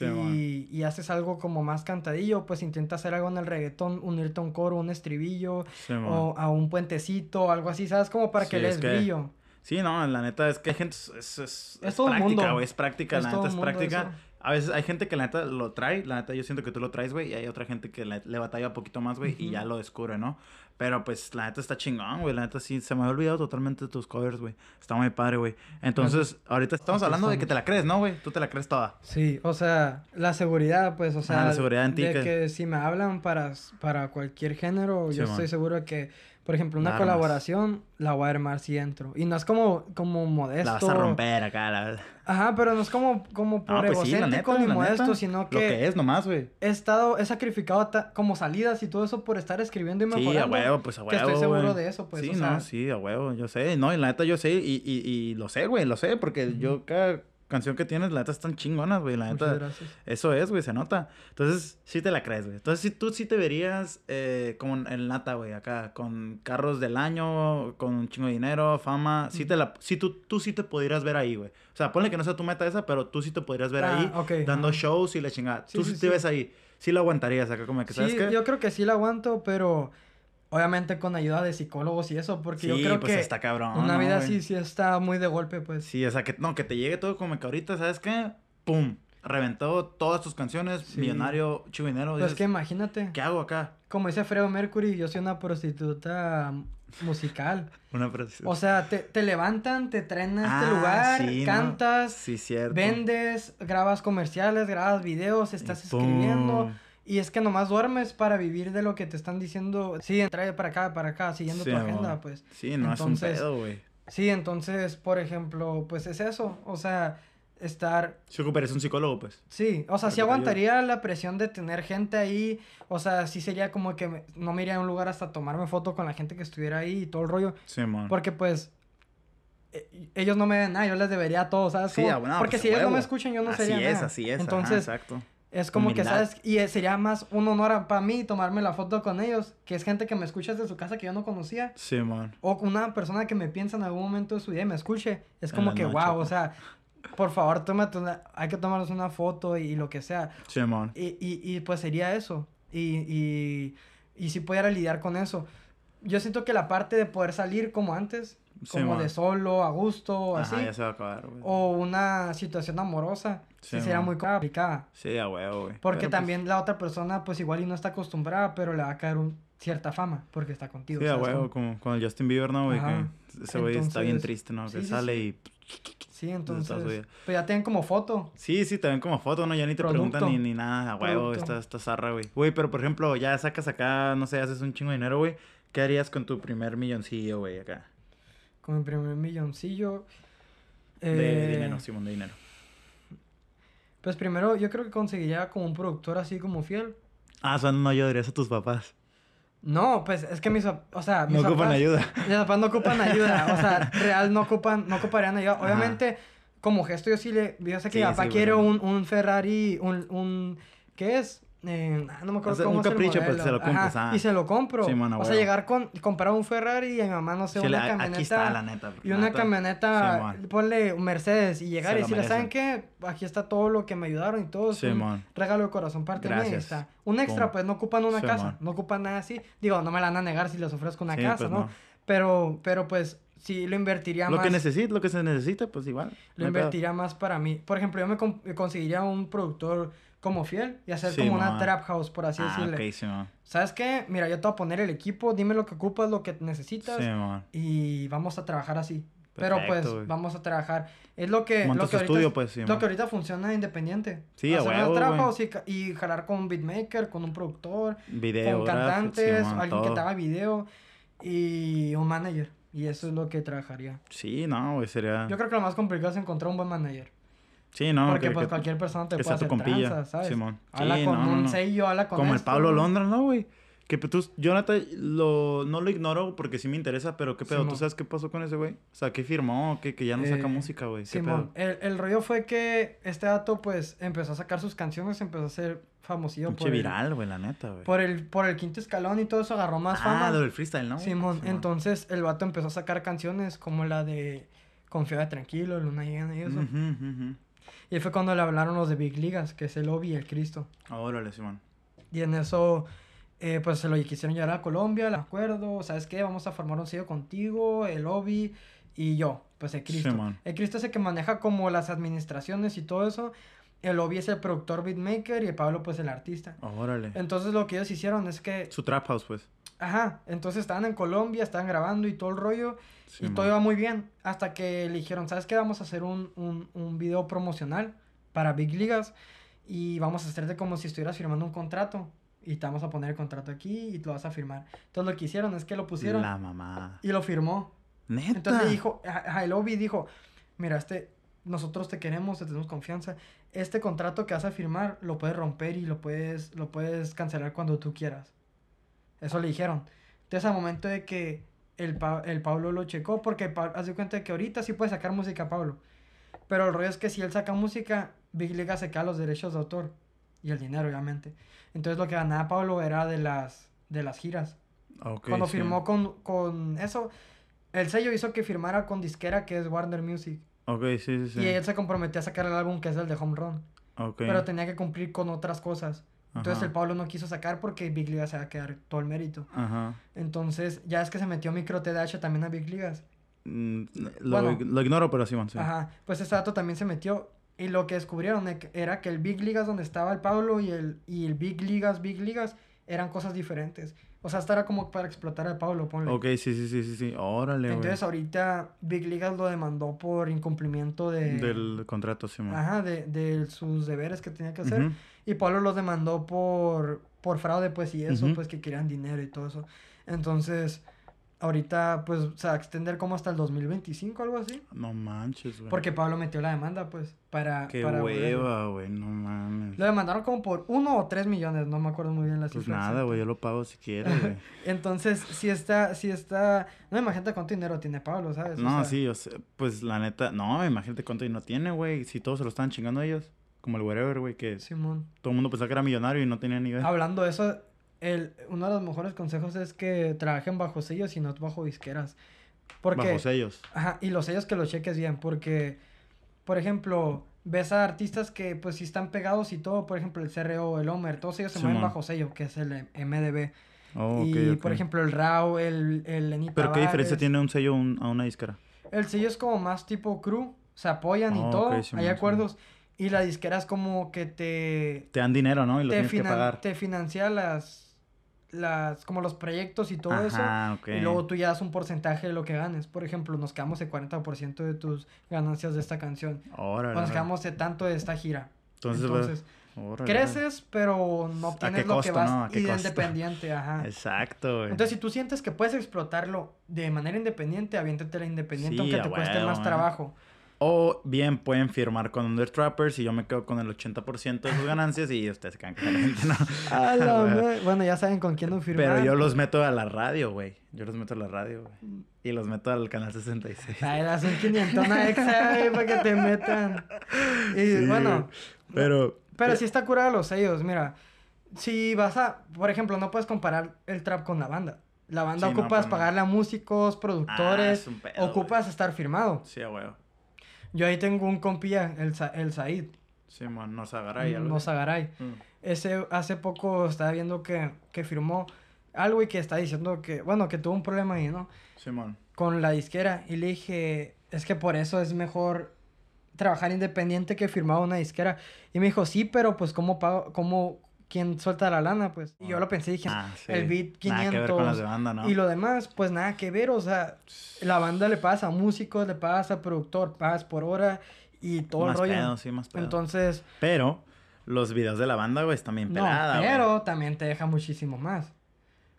y, y haces algo como más cantadillo, pues intenta hacer algo en el reggaetón, unirte a un coro, un estribillo, o a un puentecito, algo así, ¿sabes? Como para que le es des que- brillo. Sí, no, la neta es que hay gente. Es, es, Es todo práctica, mundo. güey. Es práctica, Es la neta es práctica. eso. A veces hay gente que la neta lo trae. La neta, yo siento que tú lo traes, güey. Y hay otra gente que le, le batalla un poquito más, güey. Y ya lo descubre, ¿no? Pero pues la neta está chingón, güey. La neta sí, se me había olvidado totalmente de tus covers, güey. Está muy padre, güey. Entonces, ahorita estamos hablando de que te la crees, ¿no, güey? Tú te la crees toda. Sí, o sea, la seguridad, pues, o sea, la seguridad en ti de que- que... si me hablan para, para cualquier género, Sí, yo man. estoy seguro que, por ejemplo, una colaboración la voy a armar si entro. Y no es como, como modesto. La vas a romper acá, la. Ajá, pero no es como, como por No, pues sí, la egocéntrico neta, ni la modesto, neta. sino Lo que es nomás, güey. he estado, he sacrificado como salidas y todo eso por estar escribiendo y Sí, mejorando. a huevo, pues a huevo. que estoy seguro de eso, pues, Sí, o sea. no, sí, a huevo, yo sé. No, y la neta yo sé, y, y, y lo sé, güey, lo sé, porque yo cada canción que tienes, la neta están chingonas, güey, la neta. gracias. Eso es, güey, se nota. Entonces, sí te la crees, güey. Entonces, si tú sí te verías eh, como en Nata, güey, acá, con carros del año, con un chingo de dinero, fama. Sí te la... Sí, tú, tú sí te podrías ver ahí, güey. O sea, ponle que no sea tu meta esa, pero tú sí te podrías ver Ah, ahí dando shows y la chingada. Sí, tú sí, sí, te sí. ves ahí. Sí lo aguantarías acá, como que, ¿sabes Sí, qué? yo creo que sí la aguanto, pero obviamente con ayuda de psicólogos y eso, porque sí, yo creo pues que está cabrón. una ¿no, vida güey? así sí está muy de golpe, pues. Sí, o sea, que no, que te llegue todo como que ahorita, ¿sabes qué? ¡Pum! Reventó todas tus canciones, Sí. millonario, chivo dinero. Pues es dices, que imagínate, ¿Qué hago acá? como dice Fredo Mercury, yo soy una prostituta musical. Una presión. O sea, te, te levantan, te traen a este Ah, lugar, sí, ¿no? cantas, Sí, cierto. vendes, grabas comerciales, grabas videos, estás Y pum. Y es que nomás duermes para vivir de lo que te están diciendo. Sí, trae para acá, para acá, siguiendo Sí, tu amor. agenda, pues. Sí, no Entonces, es un pedo, güey. Sí, entonces, por ejemplo, pues es eso. O sea, estar Si ocuparías un psicólogo, pues. Sí, o sea, sí aguantaría la presión de tener gente ahí. O sea, sí sería como que me- no me iría a un lugar hasta tomarme foto con la gente que estuviera ahí y todo el rollo. Sí, man. Porque pues eh, ellos no me ven nada, yo les debería a todos, ¿sabes? Sí, Como- ah, bueno, Porque pues, si ellos no me escuchan, yo no así sería es, nada. así es. Entonces, exacto. Es como que, Humildad. ¿sabes? Y eh, sería más un honor para mí tomarme la foto con ellos, que es gente que me escucha desde su casa que yo no conocía. Sí, man. O una persona que me piensa en algún momento de su vida y me escuche. Es como que, noche, wow, o pues. sea, por favor, tómate una, hay que tomarnos una foto y, y lo que sea. Sí, man. Y, y, y pues sería eso. Y, y, y si pudiera lidiar con eso. Yo siento que la parte de poder salir como antes, Sí, como man. de solo, a gusto, así, Ajá, ya se va a acabar, o una situación amorosa, sí, Sí, man. muy complicada. Sí, a huevo, güey. Porque Pero, pues, también la otra persona, pues igual y no está acostumbrada, pero le va a caer un, cierta fama porque está contigo. Sí, a ¿sabes huevo, como con el Justin Bieber, ¿no, güey? Ajá. Que ese güey está bien triste, ¿no? Que sí, sale y... Sí, entonces, pues ya tienen como foto. Sí, sí, también como foto, ¿no? Ya ni te preguntan ni, ni nada. A huevo, está, está zarra, güey. Güey, pero por ejemplo, ya sacas acá, no sé, haces un chingo de dinero, güey. ¿Qué harías con tu primer milloncillo, güey, acá? Con mi primer milloncillo. De eh, dinero, Simón, de dinero. Pues primero yo creo que conseguiría como un productor así como fiel. Ah, o sea, no ayudarías a tus papás. No, pues es que mis o sea, mis No ocupan ayuda. Mis papás no ocupan ayuda, o sea, real no ocupan, no ocuparían ayuda. Ajá. Obviamente, como gesto yo sí le, yo sé que Sí, mi papá sí, quiere bueno. un, un Ferrari, un, un, ¿qué es? Eh, ah, no me acuerdo O sea, cómo un es capricho, modelo. se lo compras, Ajá, ah. Y se lo compro. Sí, mano, o sea, huevo. llegar con, comprar un Ferrari y a mi mamá, no sé, Sí, una camioneta. aquí está, la neta. Y una neta. camioneta, Simón. ponle un Mercedes y llegar Se y lo decirle, ¿saben qué? Aquí está todo lo que me ayudaron y todo. Simón. regalo de corazón parte de mí. ahí Gracias. está. Un extra, Pum. pues no ocupan una casa, no ocupan nada así. Digo, no me la van a negar si les ofrezco una Sí, casa, pues, ¿no? no. Pero, pero pues sí lo invertiría Lo más. que necesita, lo que se necesita, pues igual. Lo pedo. invertiría más para mí. Por ejemplo, yo me con- conseguiría un productor como fiel y hacer Sí, como una trap house, por así Ah, decirle. ok, Simón. ¿Sabes qué? Mira, yo te voy a poner el equipo, dime lo que ocupas, lo que necesitas Simón. y vamos a trabajar así. Pero pues vamos a trabajar. Es lo que, lo que ahorita, estudio, pues, sí, lo que ahorita funciona independiente. Sí, Hacer huevo, y, y jalar con un beatmaker, con un productor, Video, con cantantes, alguien que te haga video y un manager. Y eso es lo que trabajaría. Sí, no, güey, sería... Yo creo que lo más complicado es encontrar un buen manager. Sí, no, porque que- pues que- cualquier persona te puede hacer compilla, tranzas, ¿sabes? Simón. Habla Sí, con no, un no. sello, habla con Como el Pablo. Londra, ¿no, güey? Que pues, tú, yo neta lo, no lo ignoro porque sí me interesa, pero qué pedo, Simón. ¿tú sabes qué pasó con ese güey? O sea, ¿qué firmó? ¿Que, que ya no saca Eh, música, güey? ¿Qué Simón, pedo? el, el rollo fue que este dato pues empezó a sacar sus canciones, empezó a ser famosillo Pinche por viral, güey, la neta, güey. por el por el quinto escalón y todo eso agarró más ah, fama. lo del freestyle, ¿no? Simón, entonces el vato empezó a sacar canciones como la de Confiada Tranquilo, Luna Llena y eso. Ujú, ujú. Y fue cuando le hablaron los de Big Ligas, que es el Obi y el Cristo. Órale, Simón. Y en eso, eh, pues se lo quisieron llevar a Colombia, me acuerdo. ¿Sabes qué? Vamos a formar un sello contigo, el Obi y yo, pues el Cristo. Simón. el Cristo es el que maneja como las administraciones y todo eso. El Obi es el productor beatmaker y el Pablo, pues el artista. Órale. Entonces lo que ellos hicieron es que, Su trap house, pues. Ajá, entonces estaban en Colombia, estaban grabando y todo el rollo. y todo iba muy bien. Hasta que le dijeron, ¿sabes qué? Vamos a hacer un, un, un video promocional para Big Ligas. Y vamos a hacerte como si estuvieras firmando un contrato. Y te vamos a poner el contrato aquí y te lo vas a firmar. Entonces lo que hicieron es que lo pusieron La mamá. y lo firmó. Neta. Entonces le dijo, Obi dijo, mira, este, nosotros te queremos, te tenemos confianza. Este contrato que vas a firmar lo puedes romper y lo puedes, lo puedes cancelar cuando tú quieras. Eso le dijeron. Entonces al momento de que el, Pa- el Pablo lo checó, porque de cuenta que ahorita sí puede sacar música Pablo. Pero el rollo es que si él saca música, Big Liga se queda los derechos de autor. Y el dinero, obviamente. Entonces lo que ganaba Pablo era de las, de las giras. Cuando sí. firmó con, con eso, el sello hizo que firmara con disquera que es Warner Music. Ok, sí, sí, sí. Y él se comprometió a sacar el álbum que es el de Home Run. Ok. Pero tenía que cumplir con otras cosas. Entonces Ajá. el Pablo no quiso sacar porque Big Liga se va a quedar todo el mérito. Ajá. Entonces ya es que se metió micro TDH también a Big Ligas. Mm, lo, Bueno. lo ignoro, pero sí. Ajá. Pues ese dato también se metió. Y lo que descubrieron e- era que el Big Ligas donde estaba el Pablo y el, y el Big Ligas, Big Ligas, eran cosas diferentes. O sea, esto era como para explotar al Pablo, ponle. Ok, sí, sí, sí, sí, sí. Órale. Entonces ahorita Big Ligas lo demandó por incumplimiento de... Del contrato, Simón. Ajá, de, de sus deberes que tenía que hacer. Ujú. Y Pablo los demandó por, por fraude, pues, y eso, pues, que querían dinero y todo eso. Entonces, ahorita, pues, se va a extender como hasta el 2025, algo así. No manches, güey. Porque Pablo metió la demanda, pues, para... Qué para hueva, güey. No mames. Lo demandaron como por uno o tres millones, no me acuerdo muy bien la Pues cifra. nada, exacta. güey. Yo lo pago si quieres, güey. Entonces, si está, si está... No, imagínate cuánto dinero tiene Pablo, ¿sabes? O No, sea, sí, o sea, pues la neta, no, imagínate cuánto dinero tiene, güey. Si todos se lo estaban chingando ellos. Como el wherever, güey, que Simón. todo el mundo pensaba que era millonario y no tenía ni idea. Hablando de eso, el, uno de los mejores consejos es que trabajen bajo sellos y no bajo disqueras. Porque... Bajo sellos. Ajá, y los sellos que los cheques bien, porque, por ejemplo, ves a artistas que pues sí están pegados y todo, por ejemplo, el CRO, el Homer, todos ellos se mueven bajo sello, que es el MDB. Oh, y, por ejemplo, el RAW, el, el Lenny Pero qué diferencia tiene un sello a un- a una disquera. El sello es como más tipo crew, se apoyan Oh, y todo, ok, Simón, hay acuerdos. Y la disquera es como que te, Te dan dinero, ¿no? Y lo te, tienes que pagar. te financia las, las, como los proyectos y todo eso. Ajá, ok. Y luego tú ya das un porcentaje de lo que ganes. Por ejemplo, nos quedamos el 40% de tus ganancias de esta canción. Órale. O nos quedamos de tanto de esta gira. Entonces, Entonces, órale, creces, pero no obtienes qué lo costo, que vas no? ¿A qué y de independiente, ajá. Exacto, güey. Entonces, si tú sientes que puedes explotarlo de manera independiente, aviéntate la independiente, Sí, aunque te cueste más eh. trabajo. O bien pueden firmar con Under Trappers y yo me quedo con el 80% de sus ganancias y ustedes se quedan con el 20, ¿no? Güey. bueno, ya saben con quién no firmar. Pero yo los meto a la radio, güey. Yo los meto a la radio, güey. Y los meto al canal 66. Ay, das un quinientona extra ahí para que te metan. Y Sí, bueno, güey. Pero. Pero sí está curada los sellos, mira. Si vas a, por ejemplo, no puedes comparar el trap con la banda. La banda Sí, ocupas pues no. pagarle a músicos, Ah, productores, es un pedo, ocupas estar firmado. Sí, a huevo. Yo ahí tengo un compilla, el, Sa- el Said, Sí, man, nos agarra y algo. no Sagaray. Mm. Ese hace poco estaba viendo que, que firmó algo y que está diciendo que, bueno, que tuvo un problema ahí, ¿no? Simón. Con la disquera. Y le dije, es que por eso es mejor trabajar independiente que firmar una disquera. Y me dijo, sí, pero pues ¿cómo pago, cómo, quién suelta la lana? Pues. Y yo lo pensé y dije, Ah, sí. el beat 500. Nada que ver con las de banda, ¿no? Y lo demás, pues nada que ver, o sea, la banda le pagas a músicos, le pagas a productor, pagas por hora y todo más el rollo. pedo, sí, más pedo. Entonces, Pero los videos de la banda, güey, están bien no, pelada, güey. pero también te deja muchísimo más.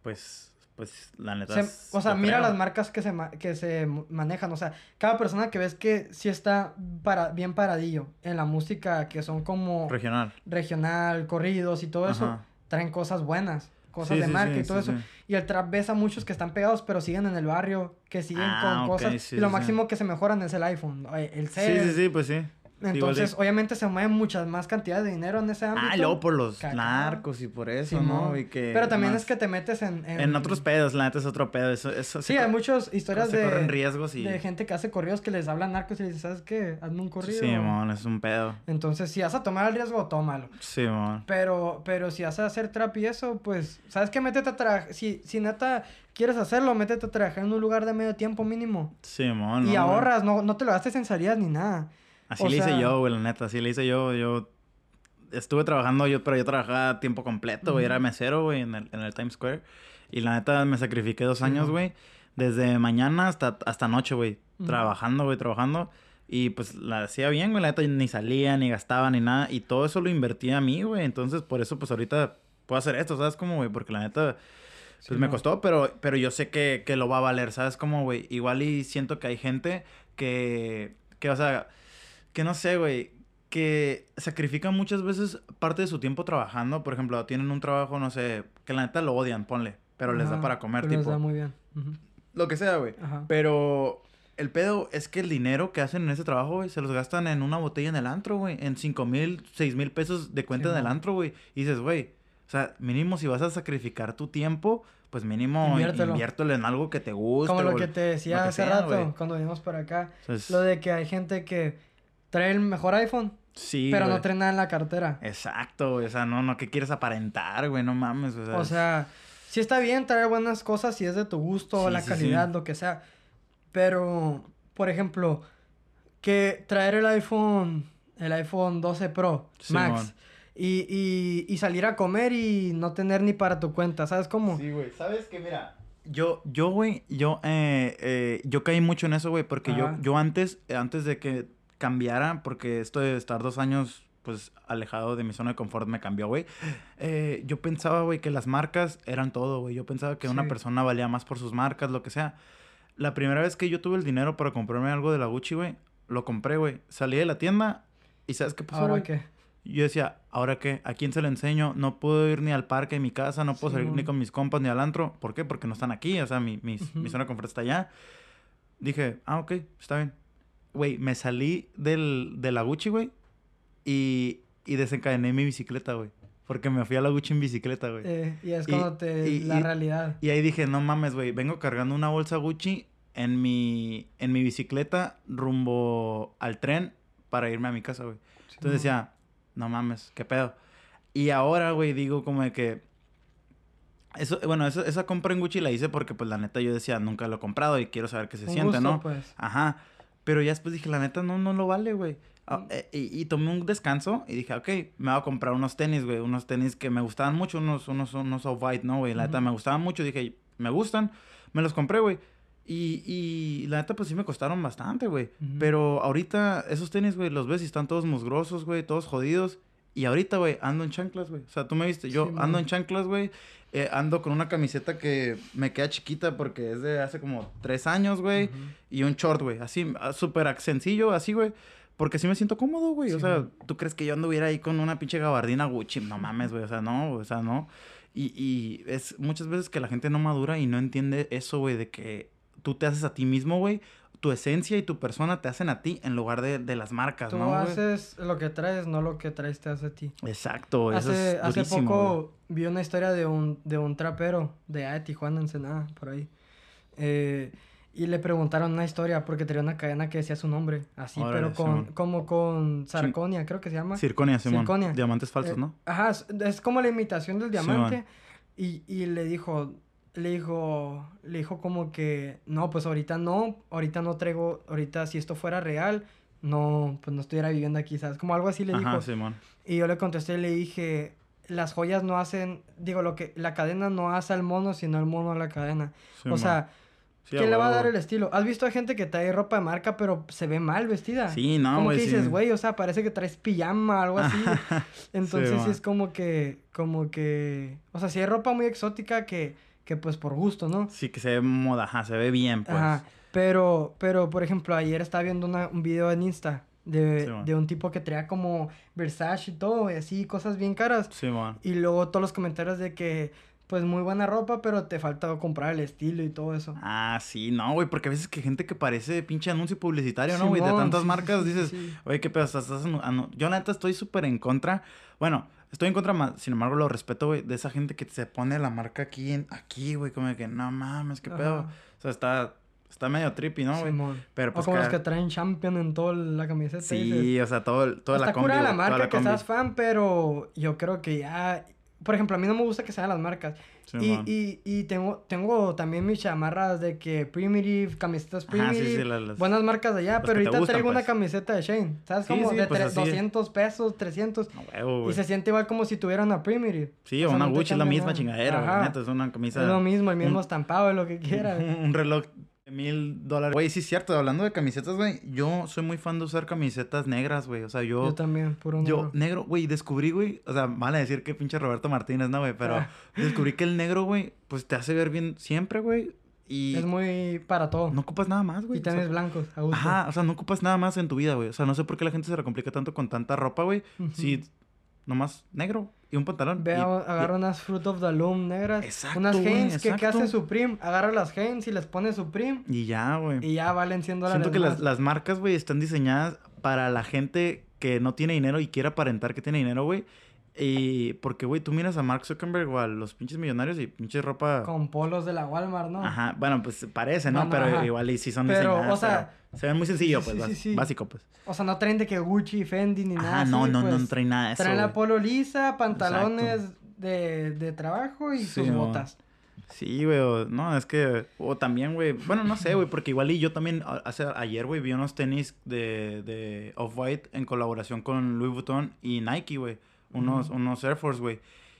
Pues, pues, la neta. Se- o sea, mira creo. las marcas que se, ma- que se manejan, o sea, cada persona que ves que sí está para, bien paradillo en la música, que son como Regional. regional, corridos y todo eso, traen cosas buenas, cosas Sí, de sí, marca sí, y todo sí, eso. sí. Y el trap ves a muchos que están pegados, pero siguen en el barrio, que siguen Ah, con cosas. sí, y lo sí, sí. máximo que se mejoran es el iPhone, eh, el Sí, cel. sí, sí, pues sí. Entonces, obviamente se mueven muchas más cantidades de dinero en ese de- ámbito. Ah, luego por los narcos y por eso. ¿no? Y que Pero también más- es que te metes en... En otros pedos, la neta es otro pedo. Eso, eso Sí, hay co- muchas historias de... corren riesgos y... de gente que hace corridos que les hablan narcos y les dice, ¿sabes qué? Hazme un corrido. Sí, mon, es un pedo. Entonces, si vas a tomar el riesgo, tómalo. Sí, mon. Pero, pero si vas a hacer trap y eso, pues, ¿sabes qué? Métete a trabajar. Si, si neta quieres hacerlo, métete a trabajar en un lugar de medio tiempo mínimo. Sí, mon. y no, ahorras, no, no te lo gastes en salidas ni nada. Así o le hice sea- yo, güey, la neta. Así le hice yo. Yo estuve trabajando, yo, pero yo trabajaba a tiempo completo, güey. Era Ujú. mesero, güey, en el, en el Times Square. Y la neta me sacrifiqué dos años, mon. güey. Desde mañana hasta, hasta noche, güey. Ujú. Trabajando, güey, trabajando. Y pues la hacía bien, güey. La neta ni salía, ni gastaba, ni nada. Y todo eso lo invertía a mí, güey. Entonces, por eso, pues ahorita puedo hacer esto, ¿sabes cómo, güey? Porque la neta... Pues Sí, me mon. costó, pero, pero yo sé que, que lo va a valer, ¿sabes cómo, güey? Igual y siento que hay gente que, que o sea, que no sé, güey, que sacrifican muchas veces parte de su tiempo trabajando. Por ejemplo, tienen un trabajo, no sé, que la neta lo odian, ponle, pero les da para comer, pero Les tipo. da muy bien. Lo que sea, güey. Pero el pedo es que el dinero que hacen en ese trabajo, güey, se los gastan en una botella en el antro, güey. En cinco mil, seis mil pesos de cuenta Sí, en el antro, güey. Y dices, güey, o sea, mínimo si vas a sacrificar tu tiempo, pues mínimo Inviértelo. inviértelo en algo que te guste. Como lo que te decía hace sea, rato, cuando vinimos para acá. Lo de que hay gente que trae el mejor iPhone, Sí, pero no güey. trae nada en la cartera. Exacto, güey. O sea, no, no, ¿qué quieres aparentar, güey? No mames, o sea. O sea, sí está bien traer buenas cosas si es de tu gusto, Sí, la sí, sí. calidad, lo que sea. Pero, por ejemplo, que traer el iPhone, el iPhone 12 Pro. Max y, y, y salir a comer y no tener ni para tu cuenta, ¿sabes cómo? Sí, güey. ¿Sabes qué? Mira, yo, yo, güey, yo, eh, eh, yo caí mucho en eso, güey, porque yo, Ajá. yo antes, antes de que cambiara, porque esto de estar dos años pues, alejado de mi zona de confort me cambió, güey. Eh, yo pensaba, güey, que las marcas eran todo, güey. Yo pensaba que una Sí. persona valía más por sus marcas, lo que sea. La primera vez que yo tuve el dinero para comprarme algo de la Gucci, güey, lo compré, güey. Salí de la tienda y ¿sabes qué pasó, ¿Ahora güey? qué? Yo decía, ¿ahora qué? ¿A quién se lo enseño? No puedo ir ni al parque de mi casa, no puedo salir Simón. ni con mis compas ni al antro. ¿Por qué? Porque no están aquí, o sea, mi, mis- Ujú. mi zona de confort está allá. Dije, ah, ok, está bien. Güey, me salí del, de la Gucci, güey, y, y desencadené mi bicicleta, güey. Porque me fui a la Gucci en bicicleta, güey. Eh, y es Y- cuando te... y- la y- realidad. Y ahí dije, no mames, güey, vengo cargando una bolsa Gucci en mi, en mi bicicleta rumbo al tren para irme a mi casa, güey. Entonces Simón. decía, no mames, qué pedo. Y ahora, güey, digo como de que... Eso, bueno, eso- esa compra en Gucci la hice porque, pues, la neta, yo decía, nunca lo he comprado y quiero saber qué se Un siente, gusto, ¿no? pues. Ajá. Pero ya después dije, la neta, no, no lo vale, güey. Ah, eh, y, y tomé un descanso y dije, ok, me voy a comprar unos tenis, güey. Unos tenis que me gustaban mucho, unos, unos, unos off-white, ¿no, güey? La neta, me gustaban mucho. Dije, me gustan. Me los compré, güey. Y, y la neta, pues sí me costaron bastante, güey. Ujú. Pero ahorita, esos tenis, güey, los ves y están todos musgrosos, güey, todos jodidos. Y ahorita, güey, ando en chanclas, güey. O sea, tú me viste, yo Sí, ando man. en chanclas, güey. Eh, ando con una camiseta que me queda chiquita porque es de hace como tres años, güey. Y un short, güey. Así, ah, súper sencillo, así, güey. Porque sí me siento cómodo, güey. o sea, man. ¿tú crees que yo anduviera ahí con una pinche gabardina Gucci? No mames, güey. O sea, no, o sea, no. Y, y es muchas veces que la gente no madura y no entiende eso, güey, de que tú te haces a ti mismo, güey. Tu esencia y tu persona te hacen a ti en lugar de, de las marcas, Tú ¿no? güey? haces lo que traes, no lo que traes te hace a ti. Exacto, eso Hace, es hace durísimo, poco güey. vi una historia de un, de un trapero de allá de Tijuana, Ensenada, por ahí. Eh, y le preguntaron una historia porque tenía una cadena que decía su nombre, así, Órale, pero con, Simón. como con zarconia, creo que se llama. Circonia, Simón. Circonia. Diamantes falsos, Eh, ¿no? Ajá, es, es como la imitación del diamante. Simón. y, y le dijo, le dijo, le dijo como que, no, pues ahorita no, ahorita no traigo, ahorita si esto fuera real, no, pues no estuviera viviendo aquí, ¿sabes? Como algo así le Ajá, dijo. Simón. Y yo le contesté y le dije, las joyas no hacen, digo, lo que, la cadena no hace al mono, sino el mono a la cadena. Simón. O sea, Sí, ¿quién le va a dar el estilo? ¿Has visto a gente que trae ropa de marca, pero se ve mal vestida? Sí, no, como que dices, güey, o sea, parece que traes pijama, algo así. Entonces sí, es como que, como que, o sea, si hay ropa muy exótica que, que pues por gusto, ¿no? Sí, que se ve moda, ajá, se ve bien, pues. Ajá. Pero, pero, por ejemplo, ayer estaba viendo una- un video en Insta de, Sí, man. de un tipo que traía como Versace y todo, y así, cosas bien caras. Simón. Y luego todos los comentarios de que, pues muy buena ropa, pero te falta comprar el estilo y todo eso. Ah, sí, no, güey, porque a veces que gente que parece pinche anuncio publicitario, ¿no, güey? De tantas sí, sí, marcas sí, sí, dices, sí. oye, qué pedo, estás, estás anu- anu-". Yo, la neta, estoy súper en contra. Bueno, estoy en contra, ma- sin embargo, lo respeto, güey, de esa gente que se pone la marca aquí, en, aquí, güey, como de que, no mames, qué pedo. Ajá. O sea, está, está medio trippy, ¿no, güey? Simón. Pero o pues como los que traen Champion en toda la camiseta. Sí, o sea, todo, toda Está la combi, cura la güey, toda marca la que combi. seas fan, pero yo creo que ya... Por ejemplo, a mí no me gusta que sean las marcas. Y, y, y tengo, tengo también mis chamarras de que Primitive, camisetas Ajá, sí, Primitive, sí, las- las- buenas marcas de allá, las pero ahorita gustan, traigo una pues. camiseta de Shane, ¿sabes? Como de pues tre- así. 200 pesos, 300. A huevo, Y se siente igual como si tuviera una Primitive. Sí, o sea, una Gucci es la misma chingadera, Ajá. neta, es una camisa... Es lo mismo, el mismo un- estampado, lo que quiera. Un, reloj mil dólares. Güey, sí es cierto, hablando de camisetas, güey, yo soy muy fan de usar camisetas negras, güey. O sea, yo... Yo también, puro Yo, negro. negro, güey, descubrí, güey, o sea, van a decir que pinche Roberto Martínez, ¿no, güey? Pero Ah. descubrí que el negro, güey, pues te hace ver bien siempre, güey. Y Es muy para todo. no ocupas nada más, güey. y o sea, blancos, a gusto. Ajá, o sea, no ocupas nada más en tu vida, güey. O sea, no sé por qué la gente se la complica tanto con tanta ropa, güey. Ujú. Si nomás negro y un pantalón. Ve, y- agarra unas Fruit of the Loom negras. Exacto, unas Hanes que, que hace Supreme. Agarra las Hanes y les pone Supreme. Y ya, güey. Y ya valen 100 dólares. Siento que las, las marcas, güey, están diseñadas para la gente que no tiene dinero y quiere aparentar que tiene dinero, güey. Y porque, güey, tú miras a Mark Zuckerberg o a los pinches millonarios y pinches ropa... Con polos de la Walmart, ¿no? Ajá, bueno, pues parece, ¿no? Bueno, pero ajá. igual y sí son Pero, diseñadas. o sea, pero se ven muy sencillo, sí, pues, sí, básico, pues. O sea, no traen de que Gucci, Fendi ni nada. Ajá, no, así, no, no, pues. no traen nada de eso, Traen la polo lisa, pantalones de, de trabajo y Sí, sus mo. botas. Sí, güey, no, es que, o también, güey, bueno, no sé, güey, porque igual y yo también, hace, ayer, güey, vi unos tenis de, de Off-White en colaboración con Louis Vuitton y Nike, güey, unos, unos Air Force, güey.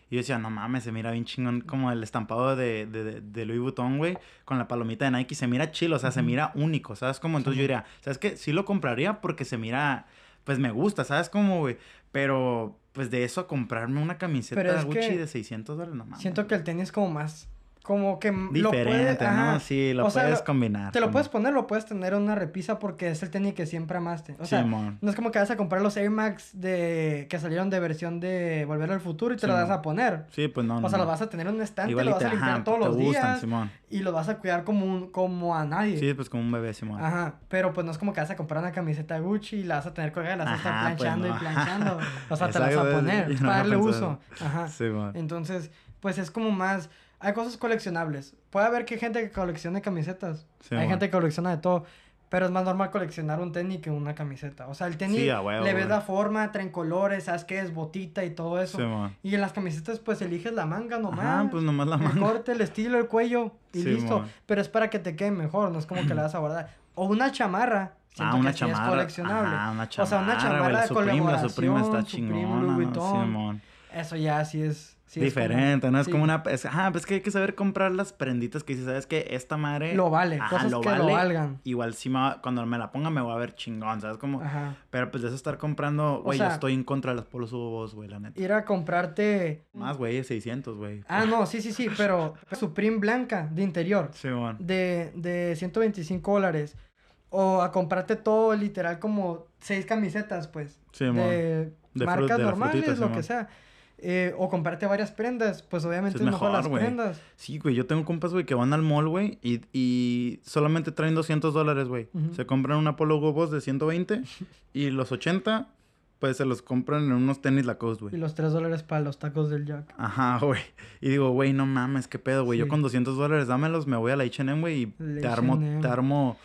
Y yo decía, no mames, se mira bien chingón como el estampado de, de, de, Louis Vuitton, güey, con la palomita de Nike, se mira chido, o sea, se mira único, ¿sabes? Como entonces yo diría, ¿sabes qué? Sí lo compraría porque se mira, pues me gusta, ¿sabes cómo, güey? Pero, pues de eso a comprarme una camiseta Gucci de 600 dólares, no mames. Siento que el tenis es como más... Como que lo Diferente, puedes... ¿no? ajá. Sí, lo O sea, puedes lo- combinar. Te lo como- puedes poner, lo puedes tener en una repisa porque es el tenis que siempre amaste. O sea, Simón. no es como que vas a comprar los Air Max de... que salieron de versión de Volver al Futuro y te los Simón. vas a poner. Sí, pues no. O no, sea, los no. vas a tener en un estante, Igual lo y vas a limpiar ajá, todos te los gustan, días Simón. y los vas a cuidar como, un, como a nadie. Sí, pues como un bebé, Simón. Ajá, pero pues no es como que vas a comprar una camiseta Gucci y la vas a tener colgada y la vas a estar pues planchando no. y planchando. O sea, te la vas a poner yo es no para darle uso. Ajá. Entonces, pues es como más... Hay cosas coleccionables. Puede haber que hay gente que coleccione camisetas. Sí, hay gente que colecciona de todo. Pero es más normal coleccionar un tenis que una camiseta. O sea, el tenis Sí, le ves la forma, traen colores, sabes que es botita y todo eso. Simón. Y en las camisetas, pues eliges la manga nomás. Ajá, pues nomás la el manga. corte, el estilo, el cuello y Sí, listo. mon. Pero es para que te quede mejor, no es como que la vas a guardar. O una chamarra. Siento Ah, una que sí es chamarra. coleccionable. Ajá, una O sea, una chamarra, chamarra la de Supreme, la Supreme está colaboración, Supreme, chingona. Louis. Vuitton. Eso ya sí es... sí es como- Diferente, ¿no? Es sí. como una... Es, ajá, pues que hay que saber comprar las prenditas que dices, ¿sabes qué? Esta madre... Lo vale, Ajá, cosas lo que lo vale. valgan. Igual sí me va- cuando me la ponga me voy a ver chingón, ¿sabes? Como... Ajá. Pero pues de eso estar comprando... Güey, sea- yo estoy en contra de los polos Hugo güey, la neta. Ir a comprarte... Más, güey, 600, güey. Ah, no, sí, sí, sí, pero Supreme blanca de interior. Simón. de, de 125 dólares. O a comprarte todo literal como seis camisetas, pues. Simón. de marcas de normales, frutita, lo que sea. Eh, o comprarte varias prendas, pues obviamente Es es mejor, mejor, las prendas. Sí, güey, yo tengo compas, güey, que van al mall, güey, y, y solamente traen 200 dólares, güey. Se compran una Polo Hugo Boss de 120 y los 80, pues se los compran en unos tenis Lacoste, Y güey. los 3 dólares para los tacos del Jack. Ajá, güey. Y digo, güey, no mames, qué pedo, güey. Yo con 200 dólares, dámelos, me voy a la H&M, güey, y te armo, te armo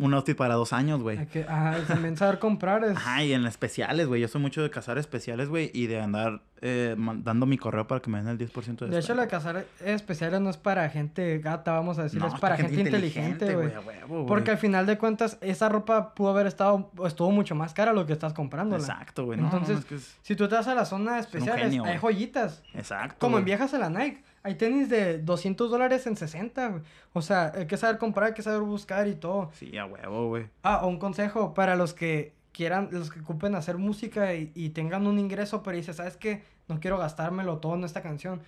un outfit para dos años, güey. Ajá, también saber comprar es... Ajá, y en especiales, güey. Yo soy mucho de cazar especiales, güey, y de andar eh, dando mi correo para que me den el 10% de De hecho, descuento. la cazar especiales no es para gente gata, vamos a decir, No, es para gente, inteligente, güey. Porque al final de cuentas, esa ropa pudo haber estado, estuvo mucho más cara lo que estás comprándola. Exacto, güey. No, Entonces, no, es que es... Si tú te vas a la zona especiales, genio, hay joyitas. Exacto. Como en güey. viajas a la Nike. Hay tenis de 200 dólares en 60, güey. O sea, hay que saber comprar, hay que saber buscar y todo. Sí, a huevo, güey. Ah, un consejo para los que quieran, los que ocupen hacer música y, y tengan un ingreso, pero dices, ¿sabes qué? No quiero gastármelo todo en esta canción.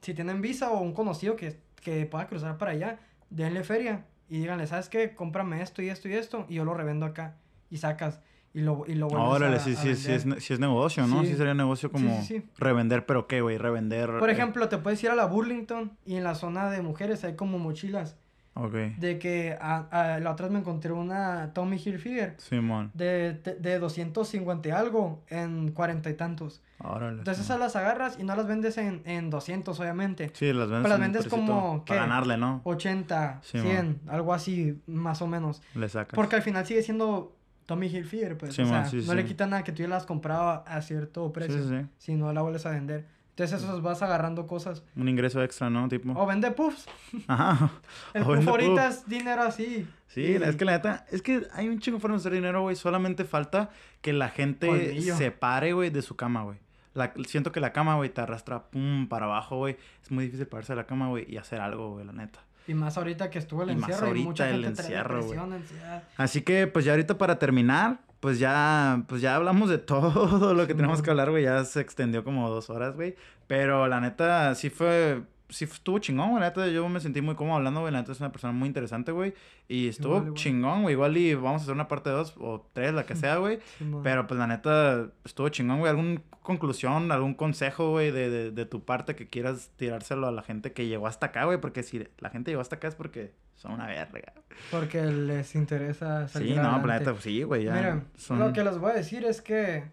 Si tienen visa o un conocido que, que pueda cruzar para allá, denle feria y díganle, ¿sabes qué? Cómprame esto y esto y esto y yo lo revendo acá. Y sacas y lo, y lo vuelves Órale, a- sí, a sí, sí, es, sí es negocio, ¿no? Sí, Sí. sería negocio como sí, sí. revender, pero ¿qué, güey? Revender... Por eh, ejemplo, te puedes ir a la Burlington y en la zona de mujeres hay como mochilas. Ok. De que a, a- la otra vez me encontré una Tommy Hilfiger Simón. de, de, de 250 y algo en 40 y tantos. Órale. Entonces esas las agarras y no las vendes en, en 200, obviamente. Sí, las vendes, Pues las vendes como, Para ¿qué? ganarle, ¿no? 80, Simón. 100, algo así, más o menos. Le sacas. Porque al final sigue siendo Tommy Hilfiger, pues. O sea, sí, no sí. le quita nada que tú ya la has comprado a, cierto precio. Si no la vuelves a vender. Entonces esos vas agarrando cosas. Un ingreso extra, ¿no? Tipo. O vende puffs. Ajá. El O puff vende ahorita puff. es dinero así. Sí, Y- es que la neta, es que hay un chingo de formas de hacer dinero, güey. Solamente falta que la gente Colmillo. se pare, güey, de su cama, güey. La- siento que la cama, güey, te arrastra pum para abajo, güey. Es muy difícil pararse de la cama, güey, y hacer algo, güey, la neta. Y más ahorita que estuvo el Y más encierro y ahorita mucha el gente traía encierro, güey. depresión, ansiedad. Así que, pues ya ahorita para terminar, pues ya, pues ya hablamos de todo lo que tenemos que hablar, güey. Ya se extendió como dos horas, güey. Pero la neta, sí fue, sí estuvo chingón, güey. La neta, yo me sentí muy cómodo hablando, güey. La neta es una persona muy interesante, güey. Y estuvo Igual, chingón, güey. Igual y vamos a hacer una parte dos o tres, la que sea, güey. Simón. Pero pues la neta, estuvo chingón, güey. ¿Alguna conclusión, algún consejo, güey, de, de, de tu parte que quieras tirárselo a la gente que llegó hasta acá, güey? Porque si la gente llegó hasta acá es porque son una verga. Porque les interesa salir Sí, no, adelante. la neta, pues sí, güey. Ya Mira, son... lo que les voy a decir es que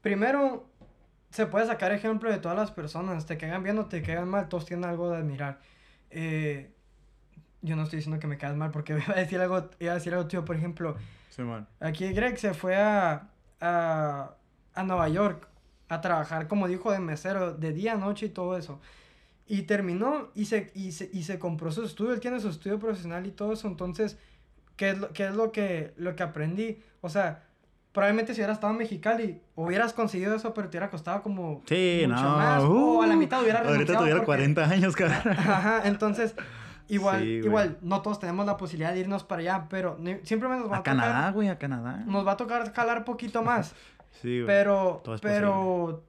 primero se puede sacar ejemplo de todas las personas, te caigan bien o te caigan mal, todos tienen algo de admirar. Eh, yo no estoy diciendo que me caigas mal porque iba a decir algo, iba a decir algo tío, por ejemplo, Sí, man. aquí Greg se fue a, a, a Nueva York a trabajar, como dijo, de mesero, de día, noche y todo eso. Y terminó y se, y se, y se compró su estudio, él tiene su estudio profesional y todo eso, entonces, ¿qué es lo, qué es lo, que, lo que aprendí? O sea, probablemente si hubieras estado en Mexicali, hubieras conseguido eso, pero te hubiera costado como Sí, mucho no. más, uh, o a la mitad hubiera Ahorita tuviera porque- 40 años, cabrón. Ajá, entonces, igual, Sí, igual, no todos tenemos la posibilidad de irnos para allá, pero ni- simplemente nos va a, A Canadá, güey, a Canadá. nos va a tocar jalar poquito más, Sí, güey. pero, Todo es pero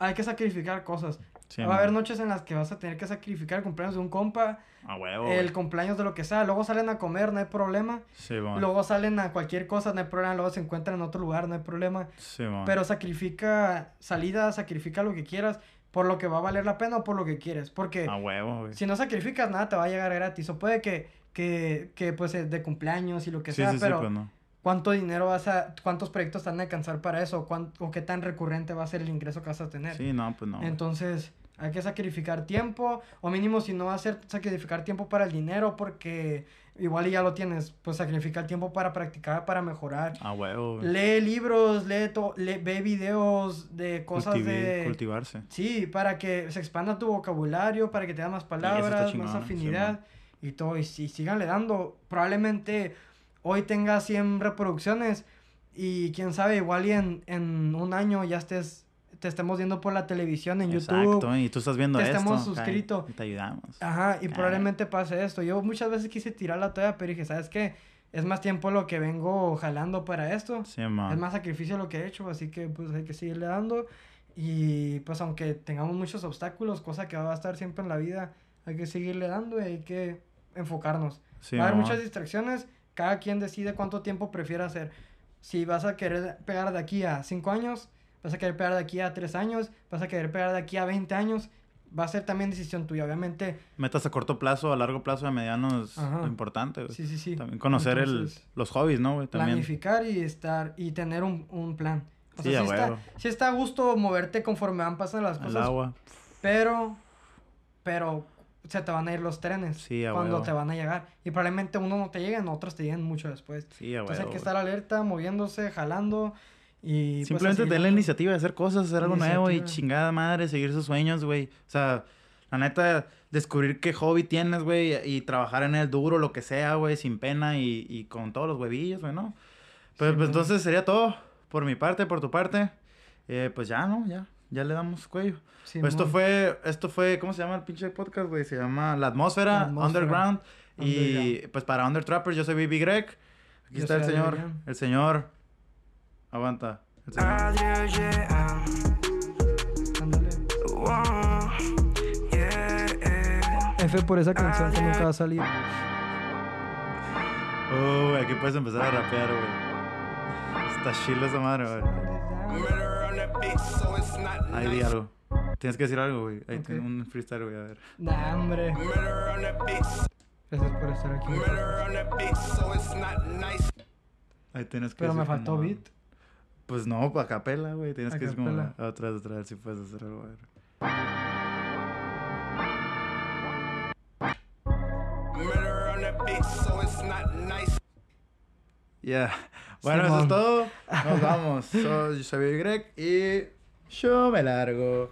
hay que sacrificar cosas. Sí, va a haber noches en las que vas a tener que sacrificar el cumpleaños de un compa, A huevo. el cumpleaños de lo que sea, luego salen a comer, no hay problema. Sí. Luego salen a cualquier cosa, no hay problema. Luego se encuentran en otro lugar, no hay problema. Sí. Pero sacrifica salida, sacrifica lo que quieras por lo que va a valer la pena o por lo que quieres. Porque A huevo, si no sacrificas nada te va a llegar gratis. O puede que, que, que pues eh, de cumpleaños y lo que sea, sí, sí, pero pues no. ¿cuánto dinero vas a, cuántos proyectos te van a alcanzar para eso? ¿Cuán- ¿O qué tan recurrente va a ser el ingreso que vas a tener? Sí, no, pues no. Entonces, hay que sacrificar tiempo, o mínimo si no ser sacrificar tiempo para el dinero, porque igual ya lo tienes, pues sacrifica el tiempo para practicar, para mejorar. A huevo. Lee libros, lee, to- lee- ve videos de cosas Cultivi- de... Cultivarse. Sí, para que se expanda tu vocabulario, para que te da más palabras, más sí, afinidad y todo. Y si síganle dando, probablemente hoy tenga 100 reproducciones y quién sabe, igual y en, en un año ya estés, te estemos viendo por la televisión, en YouTube. Exacto, y tú estás viendo que esto. estemos acá, y- suscrito. y te ayudamos. Ajá, y probablemente pase esto. Yo muchas veces quise tirar la toalla, pero dije, ¿sabes qué? Es más tiempo lo que vengo jalando para esto. Sí, man. Es más sacrificio lo que he hecho, así que pues hay que seguirle dando. Y pues aunque tengamos muchos obstáculos, cosa que va a estar siempre en la vida, hay que seguirle dando y hay que enfocarnos. Sí, va a haber muchas distracciones, cada quien decide cuánto tiempo prefiere hacer. Si vas a querer pegar de aquí a 5 años, vas a querer pegar de aquí a 3 años, vas a querer pegar de aquí a 20 años, va a ser también decisión tuya. Obviamente, Metas a corto plazo, a largo plazo, a mediano es Ajá. lo importante, sí, sí, sí. También conocer el, Entonces, los hobbies, ¿no? También. planificar y estar y tener un, un plan. O Sí, sea, sí, está, sí está a gusto moverte conforme van pasando las El cosas, agua. pero pero se te van a ir los trenes Sí, cuando huevo. te van a llegar y probablemente uno no te lleguen, otros te lleguen mucho después. Sí, Entonces hay que estar alerta, moviéndose, jalando y pues, Simplemente así, tener la iniciativa de hacer cosas, hacer algo nuevo y chingada madre, seguir sus sueños, güey. O sea, la neta, descubrir qué hobby tienes, güey, y trabajar en él duro, lo que sea, güey, sin pena y, y con todos los huevillos, güey, ¿no? Pues, Sí, pues entonces sería todo por mi parte, por tu parte. Eh, pues ya, ¿no? Ya, ya le damos cuello. Simón. esto fue, esto fue, ¿cómo se llama el pinche podcast, güey? Se llama La Atmósfera, La Atmósfera. Underground. Y pues para Under Trappers, yo soy BB Greg. Aquí Yo está el señor, el señor. El señor. Adriel, yeah, Ándale. wow, yeah, yeah. F por esa canción que nunca va a salir. Oh, güey, aquí puedes empezar a rapear, güey. Está chila esa madre, güey. Ahí di algo. Tienes que decir algo, güey. Ahí Ok. tiene un freestyle, güey, a ver. Nah, hombre. Gracias por estar aquí. Ahí tienes que Pero me faltó como- beat. Pues no, a capela, güey. Tienes A que como capela. otra vez, otra vez, si puedes hacer algo. Ya. Bueno, eso es todo. Nos vamos. So- yo soy Greg y yo me largo.